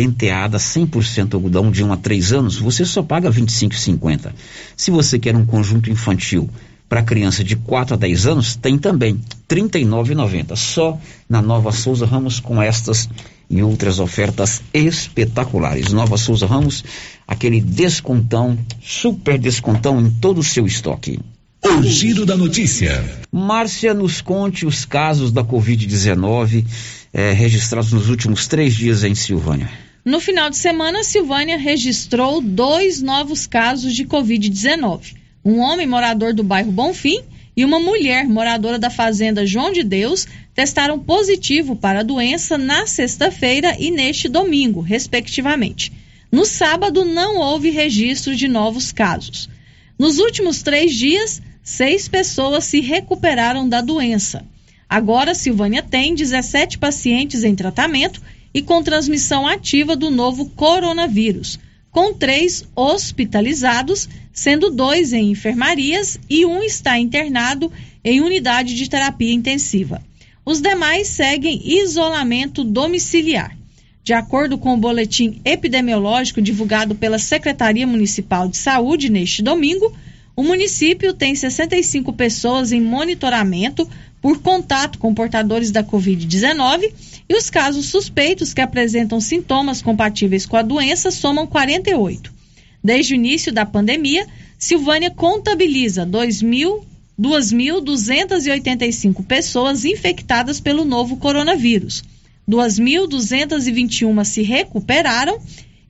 penteada 100% algodão de 1 a 3 anos, você só paga R$ 25,50. Se você quer um conjunto infantil para criança de 4 a 10 anos, tem também R$ 39,90. Só na Nova Souza Ramos com estas e outras ofertas espetaculares. Nova Souza Ramos, aquele descontão, super descontão em todo o seu estoque. O giro da notícia. Márcia, nos conte os casos da Covid-19 eh, registrados nos últimos três dias em Silvânia. No final de semana, Silvânia registrou dois novos casos de Covid-19. Um homem morador do bairro Bonfim e uma mulher moradora da fazenda João de Deus testaram positivo para a doença na sexta-feira e neste domingo, respectivamente. No sábado, não houve registro de novos casos. Nos últimos três dias, seis pessoas se recuperaram da doença. Agora, Silvânia tem 17 pacientes em tratamento e com transmissão ativa do novo coronavírus, com três hospitalizados, sendo dois em enfermarias e um está internado em unidade de terapia intensiva. Os demais seguem isolamento domiciliar. De acordo com o boletim epidemiológico divulgado pela Secretaria Municipal de Saúde neste domingo, o município tem 65 pessoas em monitoramento por contato com portadores da Covid-19 e os casos suspeitos que apresentam sintomas compatíveis com a doença somam 48. Desde o início da pandemia, Silvânia contabiliza 2.285 pessoas infectadas pelo novo coronavírus. 2.221 se recuperaram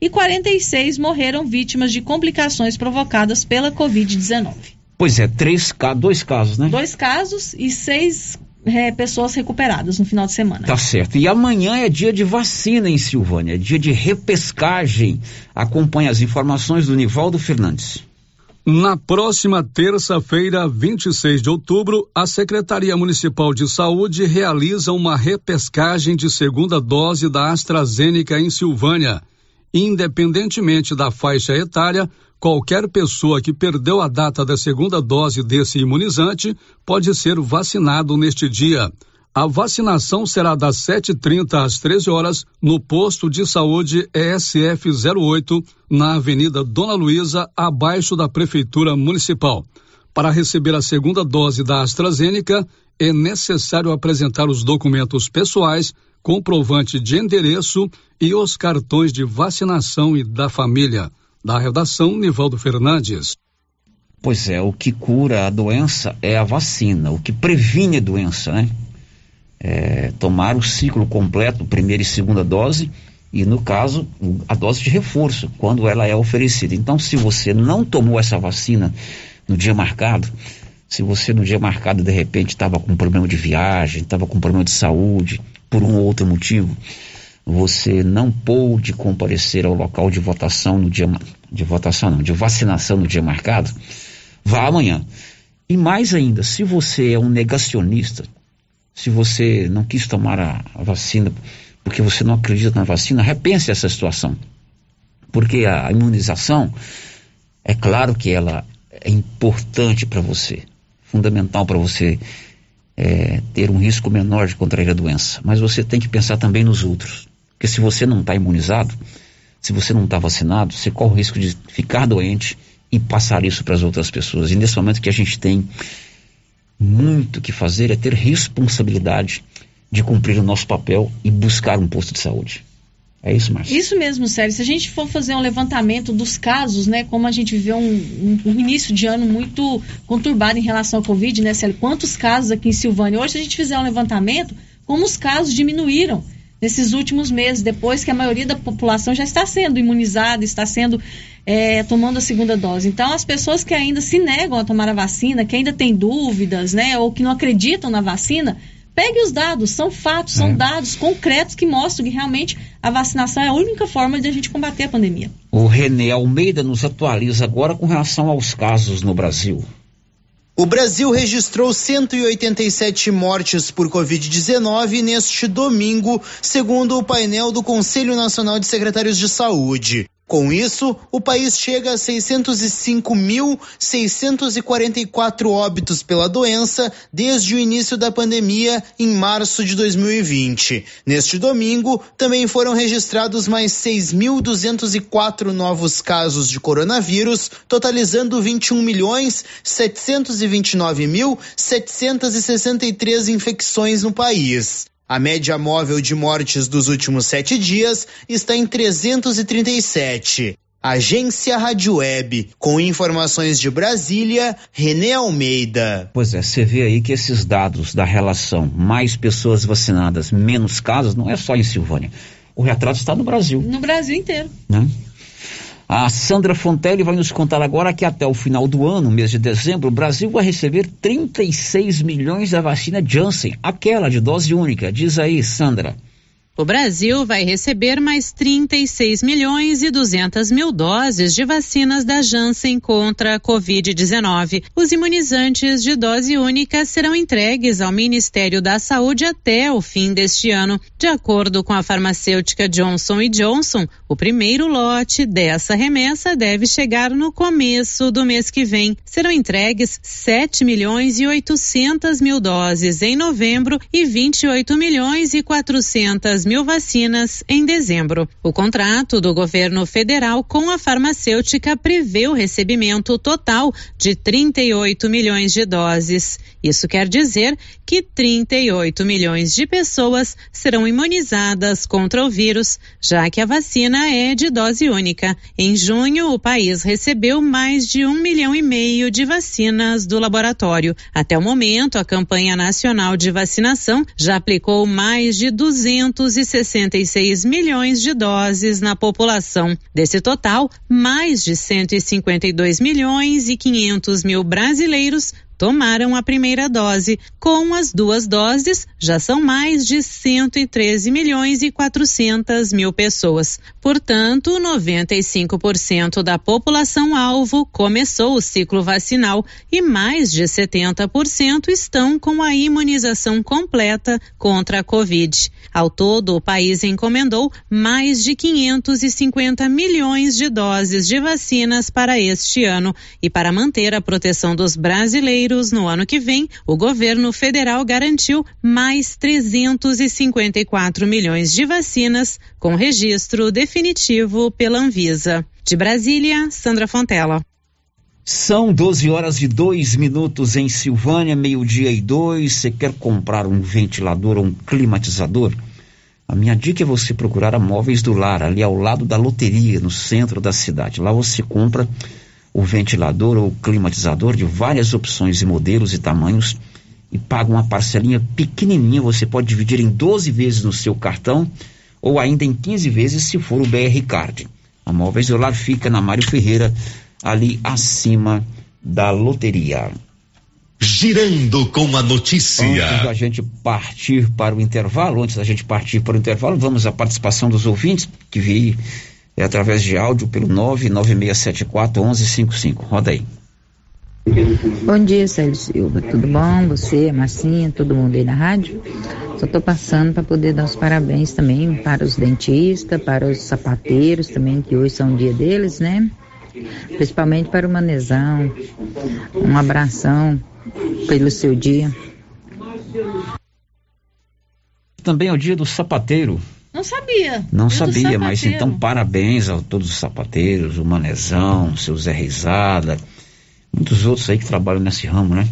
e 46 morreram vítimas de complicações provocadas pela Covid-19. Pois é, três, dois casos, né? Dois casos e seis é, pessoas recuperadas no final de semana. Tá certo. E amanhã é dia de vacina em Silvânia, é dia de repescagem. Acompanhe as informações do Nivaldo Fernandes. Na próxima terça-feira, 26 de outubro, a Secretaria Municipal de Saúde realiza uma repescagem de segunda dose da AstraZeneca em Silvânia. Independentemente da faixa etária, qualquer pessoa que perdeu a data da segunda dose desse imunizante pode ser vacinado neste dia. A vacinação será das 7h30 às 13 horas no posto de saúde ESF 08, na Avenida Dona Luísa, abaixo da Prefeitura Municipal. Para receber a segunda dose da AstraZeneca, é necessário apresentar os documentos pessoais, comprovante de endereço e os cartões de vacinação e da família. Da redação, Nivaldo Fernandes. Pois é, o que cura a doença é a vacina, o que previne a doença, né? É, tomar o ciclo completo, primeira e segunda dose, e no caso, a dose de reforço, quando ela é oferecida. Então, se você não tomou essa vacina no dia marcado, se você no dia marcado de repente estava com problema de viagem, estava com problema de saúde, por um ou outro motivo, você não pôde comparecer ao local de votação no dia de votação não, de vacinação no dia marcado, vá amanhã. E mais ainda, se você é um negacionista, se você não quis tomar a, a vacina porque você não acredita na vacina, repense essa situação. Porque a imunização, é claro que ela é importante para você, fundamental para você é, ter um risco menor de contrair a doença. Mas você tem que pensar também nos outros. Porque se você não está imunizado, se você não está vacinado, você corre o risco de ficar doente e passar isso para as outras pessoas. E nesse momento que a gente tem muito que fazer é ter responsabilidade de cumprir o nosso papel e buscar um posto de saúde. É isso, Márcio? Isso mesmo, Sérgio. Se a gente for fazer um levantamento dos casos, né, como a gente viveu um, um, um, início de ano muito conturbado em relação ao Covid, né, Célio? Quantos casos aqui em Silvânia? Hoje, se a gente fizer um levantamento, como os casos diminuíram nesses últimos meses, depois que a maioria da população já está sendo imunizada, está sendo é, tomando a segunda dose. Então, as pessoas que ainda se negam a tomar a vacina, que ainda têm dúvidas, né, ou que não acreditam na vacina, pegue os dados, são fatos, são é. dados concretos que mostram que realmente a vacinação é a única forma de a gente combater a pandemia. O René Almeida nos atualiza agora com relação aos casos no Brasil. O Brasil registrou 187 mortes por Covid-19 neste domingo, segundo o painel do Conselho Nacional de Secretários de Saúde. Com isso, o país chega a 605.644 óbitos pela doença desde o início da pandemia em março de 2020. Neste domingo, também foram registrados mais 6.204 novos casos de coronavírus, totalizando 21 milhões 729.763 infecções no país. A média móvel de mortes dos últimos sete dias está em 337. Agência Rádio Web, com informações de Brasília, René Almeida. Pois é, você vê aí que esses dados da relação mais pessoas vacinadas, menos casos, não é só em Silvânia. O retrato está no Brasil. No Brasil inteiro. Né? A Sandra Fontelli vai nos contar agora que até o final do ano, mês de dezembro, o Brasil vai receber 36 milhões da vacina Janssen, aquela de dose única. Diz aí, Sandra. O Brasil vai receber mais 36 milhões e 200 mil doses de vacinas da Janssen contra a Covid-19. Os imunizantes de dose única serão entregues ao Ministério da Saúde até o fim deste ano. De acordo com a farmacêutica Johnson Johnson, o primeiro lote dessa remessa deve chegar no começo do mês que vem. Serão entregues 7 milhões e 800 mil doses em novembro e 28 milhões e 400 mil vacinas em dezembro. O contrato do governo federal com a farmacêutica prevê o recebimento total de 38 milhões de doses. Isso quer dizer que 38 milhões de pessoas serão imunizadas contra o vírus, já que a vacina é de dose única. Em junho, o país recebeu mais de um milhão e meio de vacinas do laboratório. Até o momento, a campanha nacional de vacinação já aplicou mais de 200 266 milhões de doses na população. Desse total, mais de 152 milhões e 500 mil brasileiros tomaram a primeira dose. Com as duas doses, já são mais de 113 milhões e 400 mil pessoas. Portanto, 95% da população alvo começou o ciclo vacinal e mais de 70% estão com a imunização completa contra a Covid. Ao todo, o país encomendou mais de 550 milhões de doses de vacinas para este ano e para manter a proteção dos brasileiros no ano que vem, o governo federal garantiu mais 354 milhões de vacinas com registro definitivo pela Anvisa. De Brasília, Sandra Fontela. São 12 horas e 2 minutos em Silvânia, meio-dia e dois. Você quer comprar um ventilador ou um climatizador? A minha dica é você procurar a Móveis do Lar, ali ao lado da loteria, no centro da cidade. Lá você compra o ventilador ou climatizador de várias opções e modelos e tamanhos e paga uma parcelinha pequenininha, você pode dividir em 12 vezes no seu cartão ou ainda em 15 vezes se for o BR Card. A Móveis Lar fica na Mário Ferreira, ali acima da loteria. Girando com a notícia. Antes da gente partir para o intervalo, antes da gente partir para o intervalo, vamos à participação dos ouvintes que vi é através de áudio pelo 99674 1155. Roda aí. Bom dia, Sérgio Silva. Tudo bom? Você, Marcinha, todo mundo aí na rádio? Só estou passando para poder dar os parabéns também para os dentistas, para os sapateiros também, que hoje são o dia deles, né? Principalmente para o Manezão. Um abração pelo seu dia. Também é o dia do sapateiro. Não sabia. Não sabia, mas então parabéns a todos os sapateiros, o Manezão, seu Zé Risada, muitos outros aí que trabalham nesse ramo, né?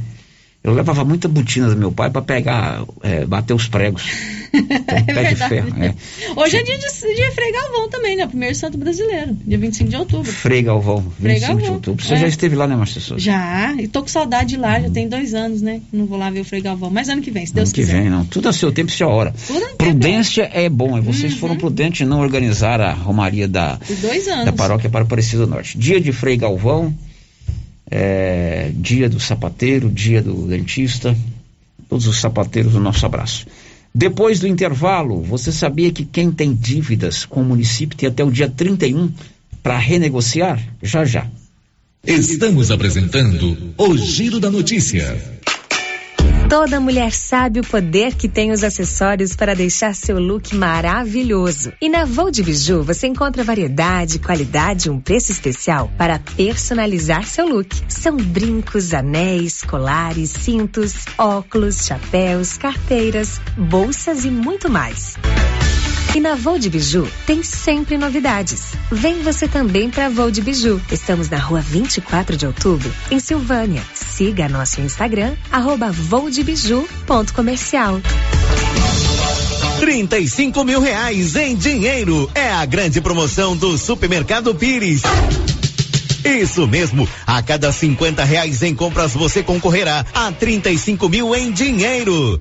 Eu levava muita botina do meu pai para pegar, é, bater os pregos. [LAUGHS] é pé de ferro. É. Hoje é dia de, de Frei Galvão também, né? Primeiro santo brasileiro, dia 25 de outubro. Frei Galvão, 25 Frei Galvão. de outubro. Você é. já esteve lá, né, Souza? Já, e tô com saudade de lá, já tem dois anos, né? Não vou lá ver o Frei Galvão. Mas ano que vem, se Deus ano quiser. Ano que vem, não. Tudo a seu tempo e sua hora. Prudência é bom, e vocês uhum. foram prudentes em não organizar a romaria da, da paróquia para Aparecido Norte. Dia de Frei Galvão, é, dia do sapateiro, dia do dentista, todos os sapateiros, o nosso abraço. Depois do intervalo, você sabia que quem tem dívidas com o município tem até o dia 31 para renegociar? Já já. Estamos apresentando o Giro da Notícia. Toda mulher sabe o poder que tem os acessórios para deixar seu look maravilhoso. E na Vou de Biju você encontra variedade, qualidade e um preço especial para personalizar seu look. São brincos, anéis, colares, cintos, óculos, chapéus, carteiras, bolsas e muito mais. E na Voo de Biju tem sempre novidades. Vem você também para Voo de Biju. Estamos na rua 24 de outubro, em Silvânia. Siga nosso Instagram, arroba voodebiju.comercial. 35 mil reais em dinheiro é a grande promoção do Supermercado Pires. Isso mesmo, a cada 50 reais em compras você concorrerá a 35 mil em dinheiro.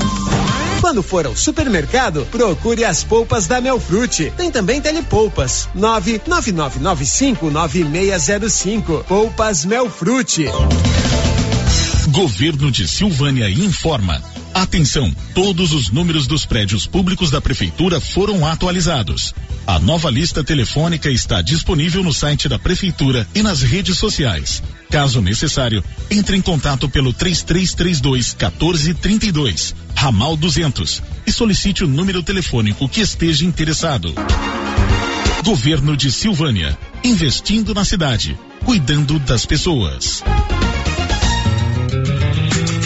Quando for ao supermercado, procure as polpas da Melfrute. Tem também telepolpas. 999959605. Polpas Melfrute. Governo de Silvânia informa. Atenção, todos os números dos prédios públicos da prefeitura foram atualizados. A nova lista telefônica está disponível no site da prefeitura e nas redes sociais. Caso necessário, entre em contato pelo 3332 1432, ramal 200 e solicite o número telefônico que esteja interessado. Governo de Silvânia, investindo na cidade cuidando das pessoas.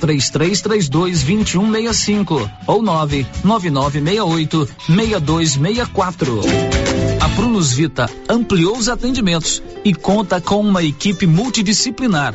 3332 2165 ou 99968 6264. A Prunus Vita ampliou os atendimentos e conta com uma equipe multidisciplinar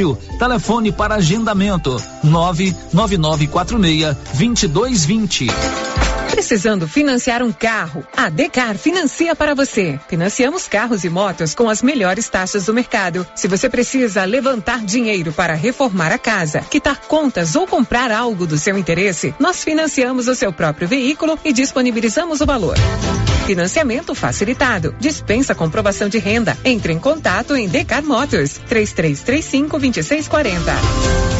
Brasil. Telefone para agendamento: 99946 2220. Precisando financiar um carro? A Decar financia para você. Financiamos carros e motos com as melhores taxas do mercado. Se você precisa levantar dinheiro para reformar a casa, quitar contas ou comprar algo do seu interesse, nós financiamos o seu próprio veículo e disponibilizamos o valor. Financiamento facilitado. Dispensa comprovação de renda. Entre em contato em Decar Motors 3335 2640.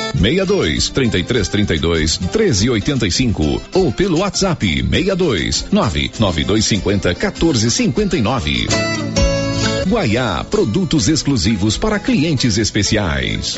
62 33 32 13 85 ou pelo WhatsApp 62 99250 14 59. Guaiá, produtos exclusivos para clientes especiais.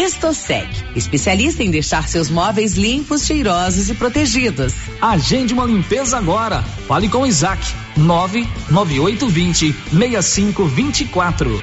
Estosec, especialista em deixar seus móveis limpos, cheirosos e protegidos. Agende uma limpeza agora. Fale com Isaac. 99820 6524.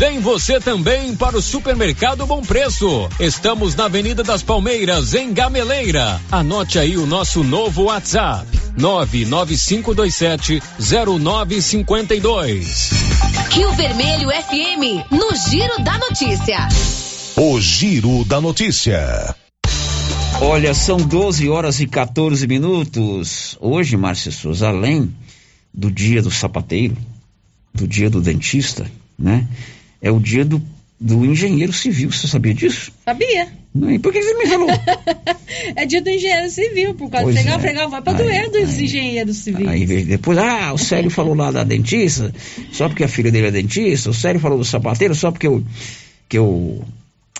Vem você também para o Supermercado Bom Preço. Estamos na Avenida das Palmeiras, em Gameleira. Anote aí o nosso novo WhatsApp: 99527 0952. Rio Vermelho FM, no Giro da Notícia. O Giro da Notícia. Olha, são 12 horas e 14 minutos. Hoje, Márcia Souza, além do dia do sapateiro, do dia do dentista, né? É o dia do, do engenheiro civil. Você sabia disso? Sabia. E por que você me falou? [LAUGHS] é dia do engenheiro civil, por causa Pois de pegar, é. pegar, vai pra Aí- doer dos engenheiros civis. Aí depois, ah, o Célio falou lá da dentista, só porque a filha dele é dentista, o Célio falou do sapateiro, só porque eu, que eu,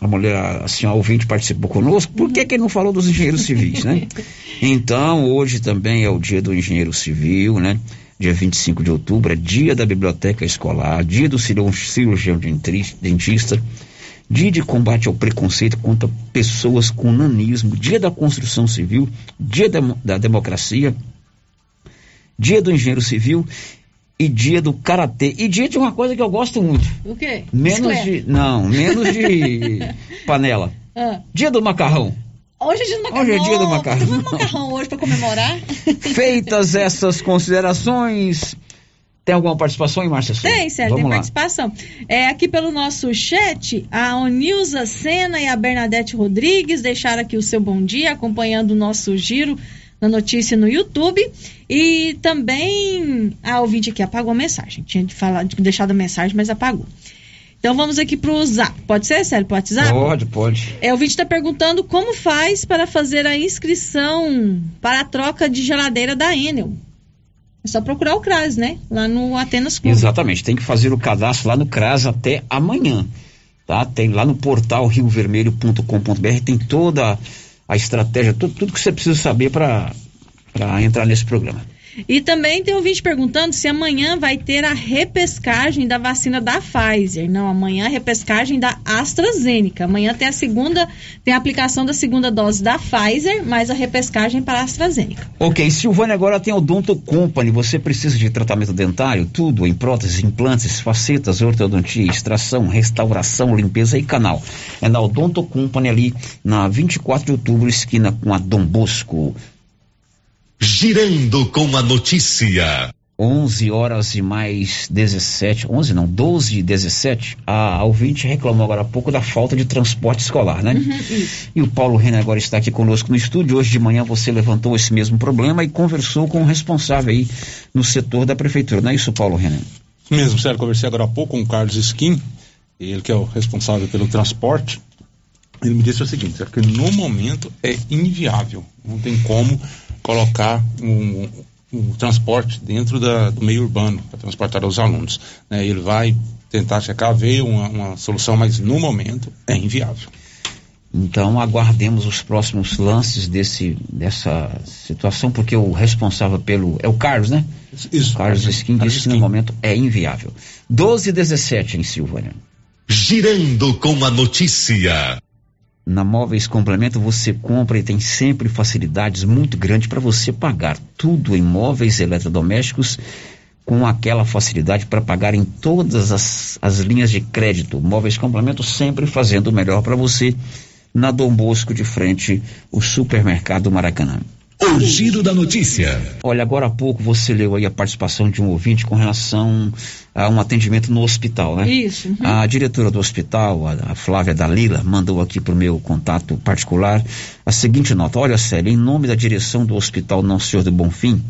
a mulher, a senhora ouvinte participou conosco, por que que ele não falou dos engenheiros civis, né? [LAUGHS] Então, hoje também é o dia do engenheiro civil, né? Dia 25 de outubro, é dia da biblioteca escolar, dia do cirurgião, dentista, dia de combate ao preconceito contra pessoas com nanismo, dia da construção civil, dia da, da democracia, dia do engenheiro civil e dia do karatê. E dia de uma coisa que eu gosto muito. O quê? Menos de. Não, menos de [LAUGHS] panela. Ah. Dia do macarrão. Hoje é dia do macarrão. Hoje é dia do macarrão. tem um macarrão hoje pra comemorar? [LAUGHS] Feitas essas considerações. Tem alguma participação em Márcia? Tem, Sérgio, tem Vamos lá. participação. É, aqui pelo nosso chat, a Onilza Sena e a Bernadette Rodrigues deixaram aqui o seu bom dia, acompanhando o nosso giro na notícia no YouTube. E também a ouvinte aqui apagou a mensagem. Tinha de falar, de deixado a mensagem, mas apagou. Então vamos aqui pro Zap. Pode ser, Sérgio? Pro WhatsApp? Pode, pode. É, o ouvinte está perguntando como faz para fazer a inscrição para a troca de geladeira da Enel. É só procurar o CRAS, né? Lá no Atenas Clube. Exatamente, tem que fazer o cadastro lá no CRAS até amanhã. Tá? Tem lá no portal riovermelho.com.br, tem toda a estratégia, tudo, tudo que você precisa saber para entrar nesse programa. E também tem ouvinte perguntando se amanhã vai ter a repescagem da vacina da Pfizer. Não, amanhã a repescagem da AstraZeneca. Amanhã tem a segunda, tem a aplicação da segunda dose da Pfizer, mais a repescagem para a AstraZeneca. Ok, Silvânia agora tem Odonto Company. Você precisa de tratamento dentário? Tudo em próteses, implantes, facetas, ortodontia, extração, restauração, limpeza e canal. É na Odonto Company ali na 24 de outubro, esquina com a Dom Bosco. Girando com a notícia. 11 horas e mais 17, 11 não, 12 e 17, a ouvinte reclamou agora há pouco da falta de transporte escolar, né? E o Paulo Renner agora está aqui conosco no estúdio. Hoje de manhã você levantou esse mesmo problema e conversou com o responsável aí no setor da prefeitura, não é isso, Paulo Renner? Mesmo, sério, conversei agora há pouco com o Carlos Skin, ele que é o responsável pelo transporte. Ele me disse o seguinte, é que no momento é inviável, não tem como colocar um, um transporte dentro da- do meio urbano para transportar os alunos. né? Ele vai tentar checar, ver uma, uma solução, mas no momento é inviável. Então aguardemos os próximos lances desse, dessa situação, porque o responsável pelo. É o Carlos, né? Isso. O Carlos Skin disse que no momento é inviável. 12 e 17 em Silvânia. Girando com a notícia. Na Móveis Complemento você compra e tem sempre facilidades muito grandes para você pagar tudo em móveis eletrodomésticos com aquela facilidade para pagar em todas as, as linhas de crédito. Móveis Complemento sempre fazendo o melhor para você na Dom Bosco de frente o supermercado Maracanã. O giro da notícia. Olha, agora há pouco você leu aí a participação de um ouvinte com relação a um atendimento no hospital, né? Isso. uhum. A diretora do hospital, a, Flávia Dalila, mandou aqui para o meu contato particular a seguinte nota. Olha, Célia, em nome da direção do Hospital Nosso Senhor do Bonfim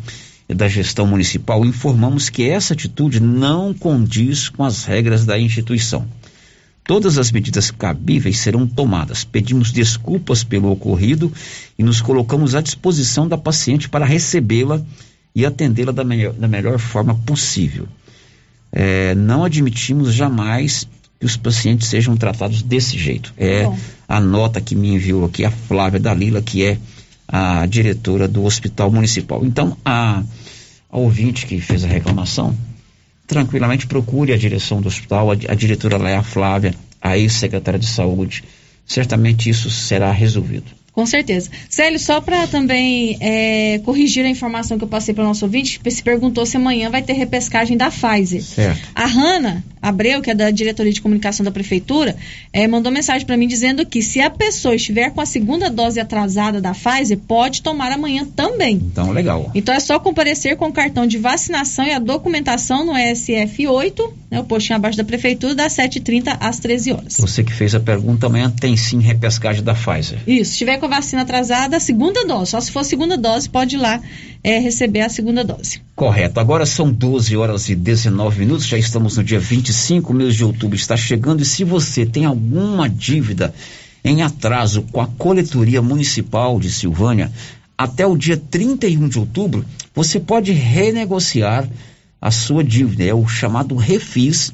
e da gestão municipal, informamos que essa atitude não condiz com as regras da instituição. Todas as medidas cabíveis serão tomadas. Pedimos desculpas pelo ocorrido e nos colocamos à disposição da paciente para recebê-la e atendê-la da, melhor- da melhor forma possível. É, não admitimos jamais que os pacientes sejam tratados desse jeito. É Bom. a nota que me enviou aqui a Flávia Dalila, que é a diretora do Hospital Municipal. Então, a, a ouvinte que fez a reclamação, tranquilamente procure a direção do hospital, a, a diretora lá é a Flávia, a ex-secretária de saúde. Certamente isso será resolvido. Com certeza. Célio, só para também é, corrigir a informação que eu passei para o nosso ouvinte, se perguntou se amanhã vai ter repescagem da Pfizer. Certo. A Hanna Abreu, que é da diretoria de comunicação da prefeitura, é, mandou mensagem para mim dizendo que se a pessoa estiver com a segunda dose atrasada da Pfizer, pode tomar amanhã também. Então, legal. Então é só comparecer com o cartão de vacinação e a documentação no SF 8, né, o postinho abaixo da prefeitura, das 7h30 às 13 horas. Você que fez a pergunta, amanhã tem sim repescagem da Pfizer. Isso, se estiver com a vacina atrasada, a segunda dose. Só se for segunda dose, pode ir lá é, receber a segunda dose. Correto. Agora são 12 horas e 19 minutos, já estamos no dia 25, mês de outubro está chegando. E se você tem alguma dívida em atraso com a coletoria municipal de Silvânia, até o dia 31 de outubro, você pode renegociar a sua dívida. É o chamado refis,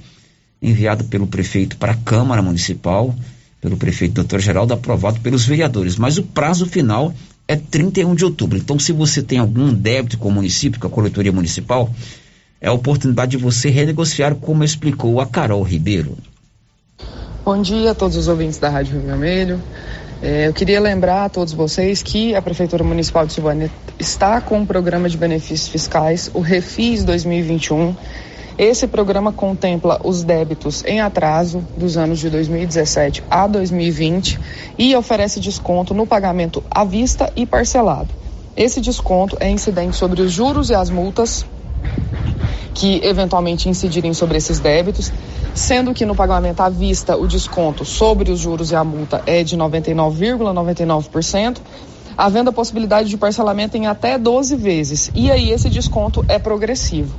enviado pelo prefeito para a Câmara Municipal, pelo prefeito doutor Geraldo, aprovado pelos vereadores. Mas o prazo final é 31 de outubro. Então, se você tem algum débito com o município, com a coletoria municipal, é a oportunidade de você renegociar, como explicou a Carol Ribeiro. Bom dia a todos os ouvintes da Rádio Rio Vermelho. É, eu queria lembrar a todos vocês que a Prefeitura Municipal de Silvânia está com um programa de benefícios fiscais, o Refis 2021. Esse programa contempla os débitos em atraso dos anos de 2017 a 2020 e oferece desconto no pagamento à vista e parcelado. Esse desconto é incidente sobre os juros e as multas que eventualmente incidirem sobre esses débitos, sendo que no pagamento à vista o desconto sobre os juros e a multa é de 99,99%, havendo a possibilidade de parcelamento em até 12 vezes. E aí esse desconto é progressivo.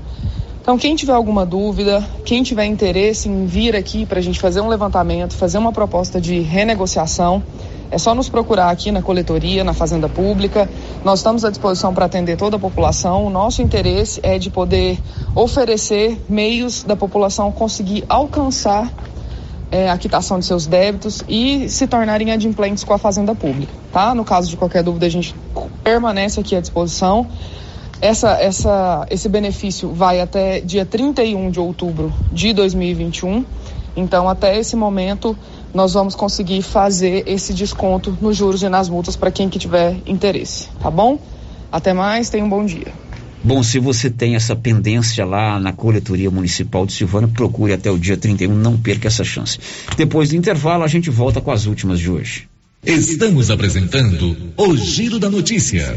Então, quem tiver alguma dúvida, quem tiver interesse em vir aqui para a gente fazer um levantamento, fazer uma proposta de renegociação, é só nos procurar aqui na coletoria, na Fazenda Pública. Nós estamos à disposição para atender toda a população. O nosso interesse é de poder oferecer meios da população conseguir alcançar é, a quitação de seus débitos e se tornarem adimplentes com a Fazenda Pública, tá? No caso de qualquer dúvida, a gente permanece aqui à disposição. Essa, essa, esse benefício vai até dia 31 de outubro de 2021. Então, até esse momento, nós vamos conseguir fazer esse desconto nos juros e nas multas para quem que tiver interesse, tá bom? Até mais, tenha um bom dia. Bom, se você tem essa pendência lá na coletoria municipal de Silvânia, procure até o dia 31, não perca essa chance. Depois do intervalo, a gente volta com as últimas de hoje. Estamos apresentando o Giro da Notícia.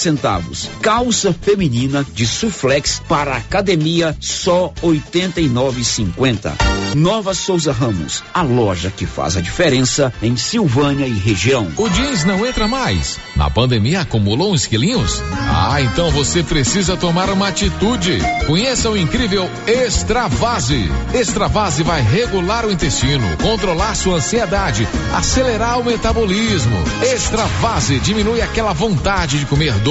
centavos. Calça feminina de suflex para academia só 89,50. Nova Souza Ramos, a loja que faz a diferença em Silvânia e região. O jeans não entra mais. Na pandemia acumulou uns quilinhos? Ah, então você precisa tomar uma atitude. Conheça o incrível Extravase. Extravase vai regular o intestino, controlar sua ansiedade, acelerar o metabolismo. Extravase diminui aquela vontade de comer doce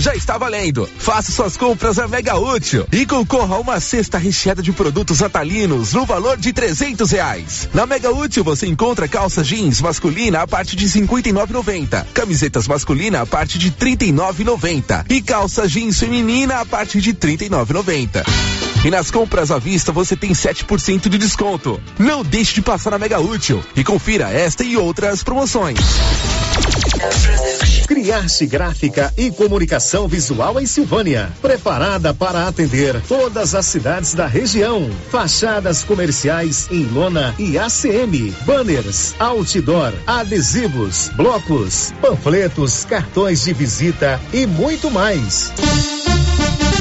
já está valendo. Faça suas compras na Mega Útil e concorra a uma cesta recheada de produtos atalinos no valor de trezentos reais. Na Mega Útil você encontra calça jeans masculina a partir de cinquenta e camisetas masculina a partir de trinta e e calça jeans feminina a partir de trinta e. E nas compras à vista você tem 7% de desconto. Não deixe de passar na Mega Útil e confira esta e outras promoções. Criarte Gráfica e Comunicação Visual em Silvânia. Preparada para atender todas as cidades da região. Fachadas comerciais em lona e ACM. Banners, outdoor, adesivos, blocos, panfletos, cartões de visita e muito mais.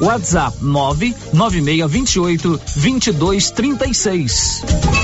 WhatsApp 99628 2236.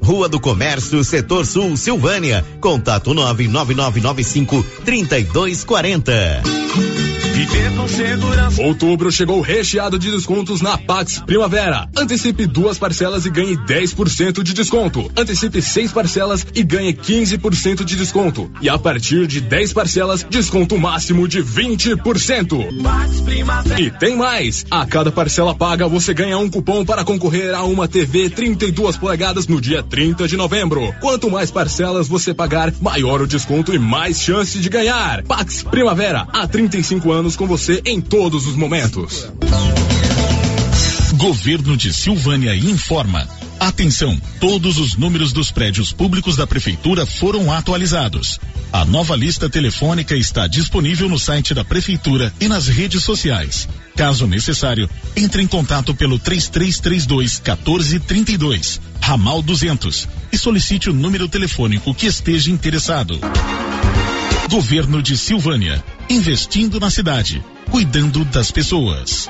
Rua do Comércio, Setor Sul, Silvânia. Contato 99995 3240. Viver com segurança. Outubro chegou recheado de descontos na Pax Primavera. Antecipe duas parcelas e ganhe 10% de desconto. Antecipe seis parcelas e ganhe 15% de desconto. E a partir de 10 parcelas, desconto máximo de 20%. Pax Primavera. E tem mais. A cada parcela paga, você ganha um cupom para concorrer a uma TV 32 polegadas no dia 30 de novembro. Quanto mais parcelas você pagar, maior o desconto e mais chance de ganhar. Pax Primavera, há 35 anos com você em todos os momentos. Governo de Silvânia informa. Atenção, todos os números dos prédios públicos da prefeitura foram atualizados. A nova lista telefônica está disponível no site da prefeitura e nas redes sociais. Caso necessário, entre em contato pelo 3332 1432, ramal 200 e solicite o número telefônico que esteja interessado. Governo de Silvânia, investindo na cidade, cuidando das pessoas.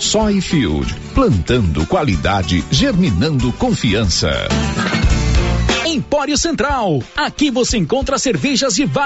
Soyfield, plantando qualidade, germinando confiança. Empório Central, aqui você encontra cervejas de vários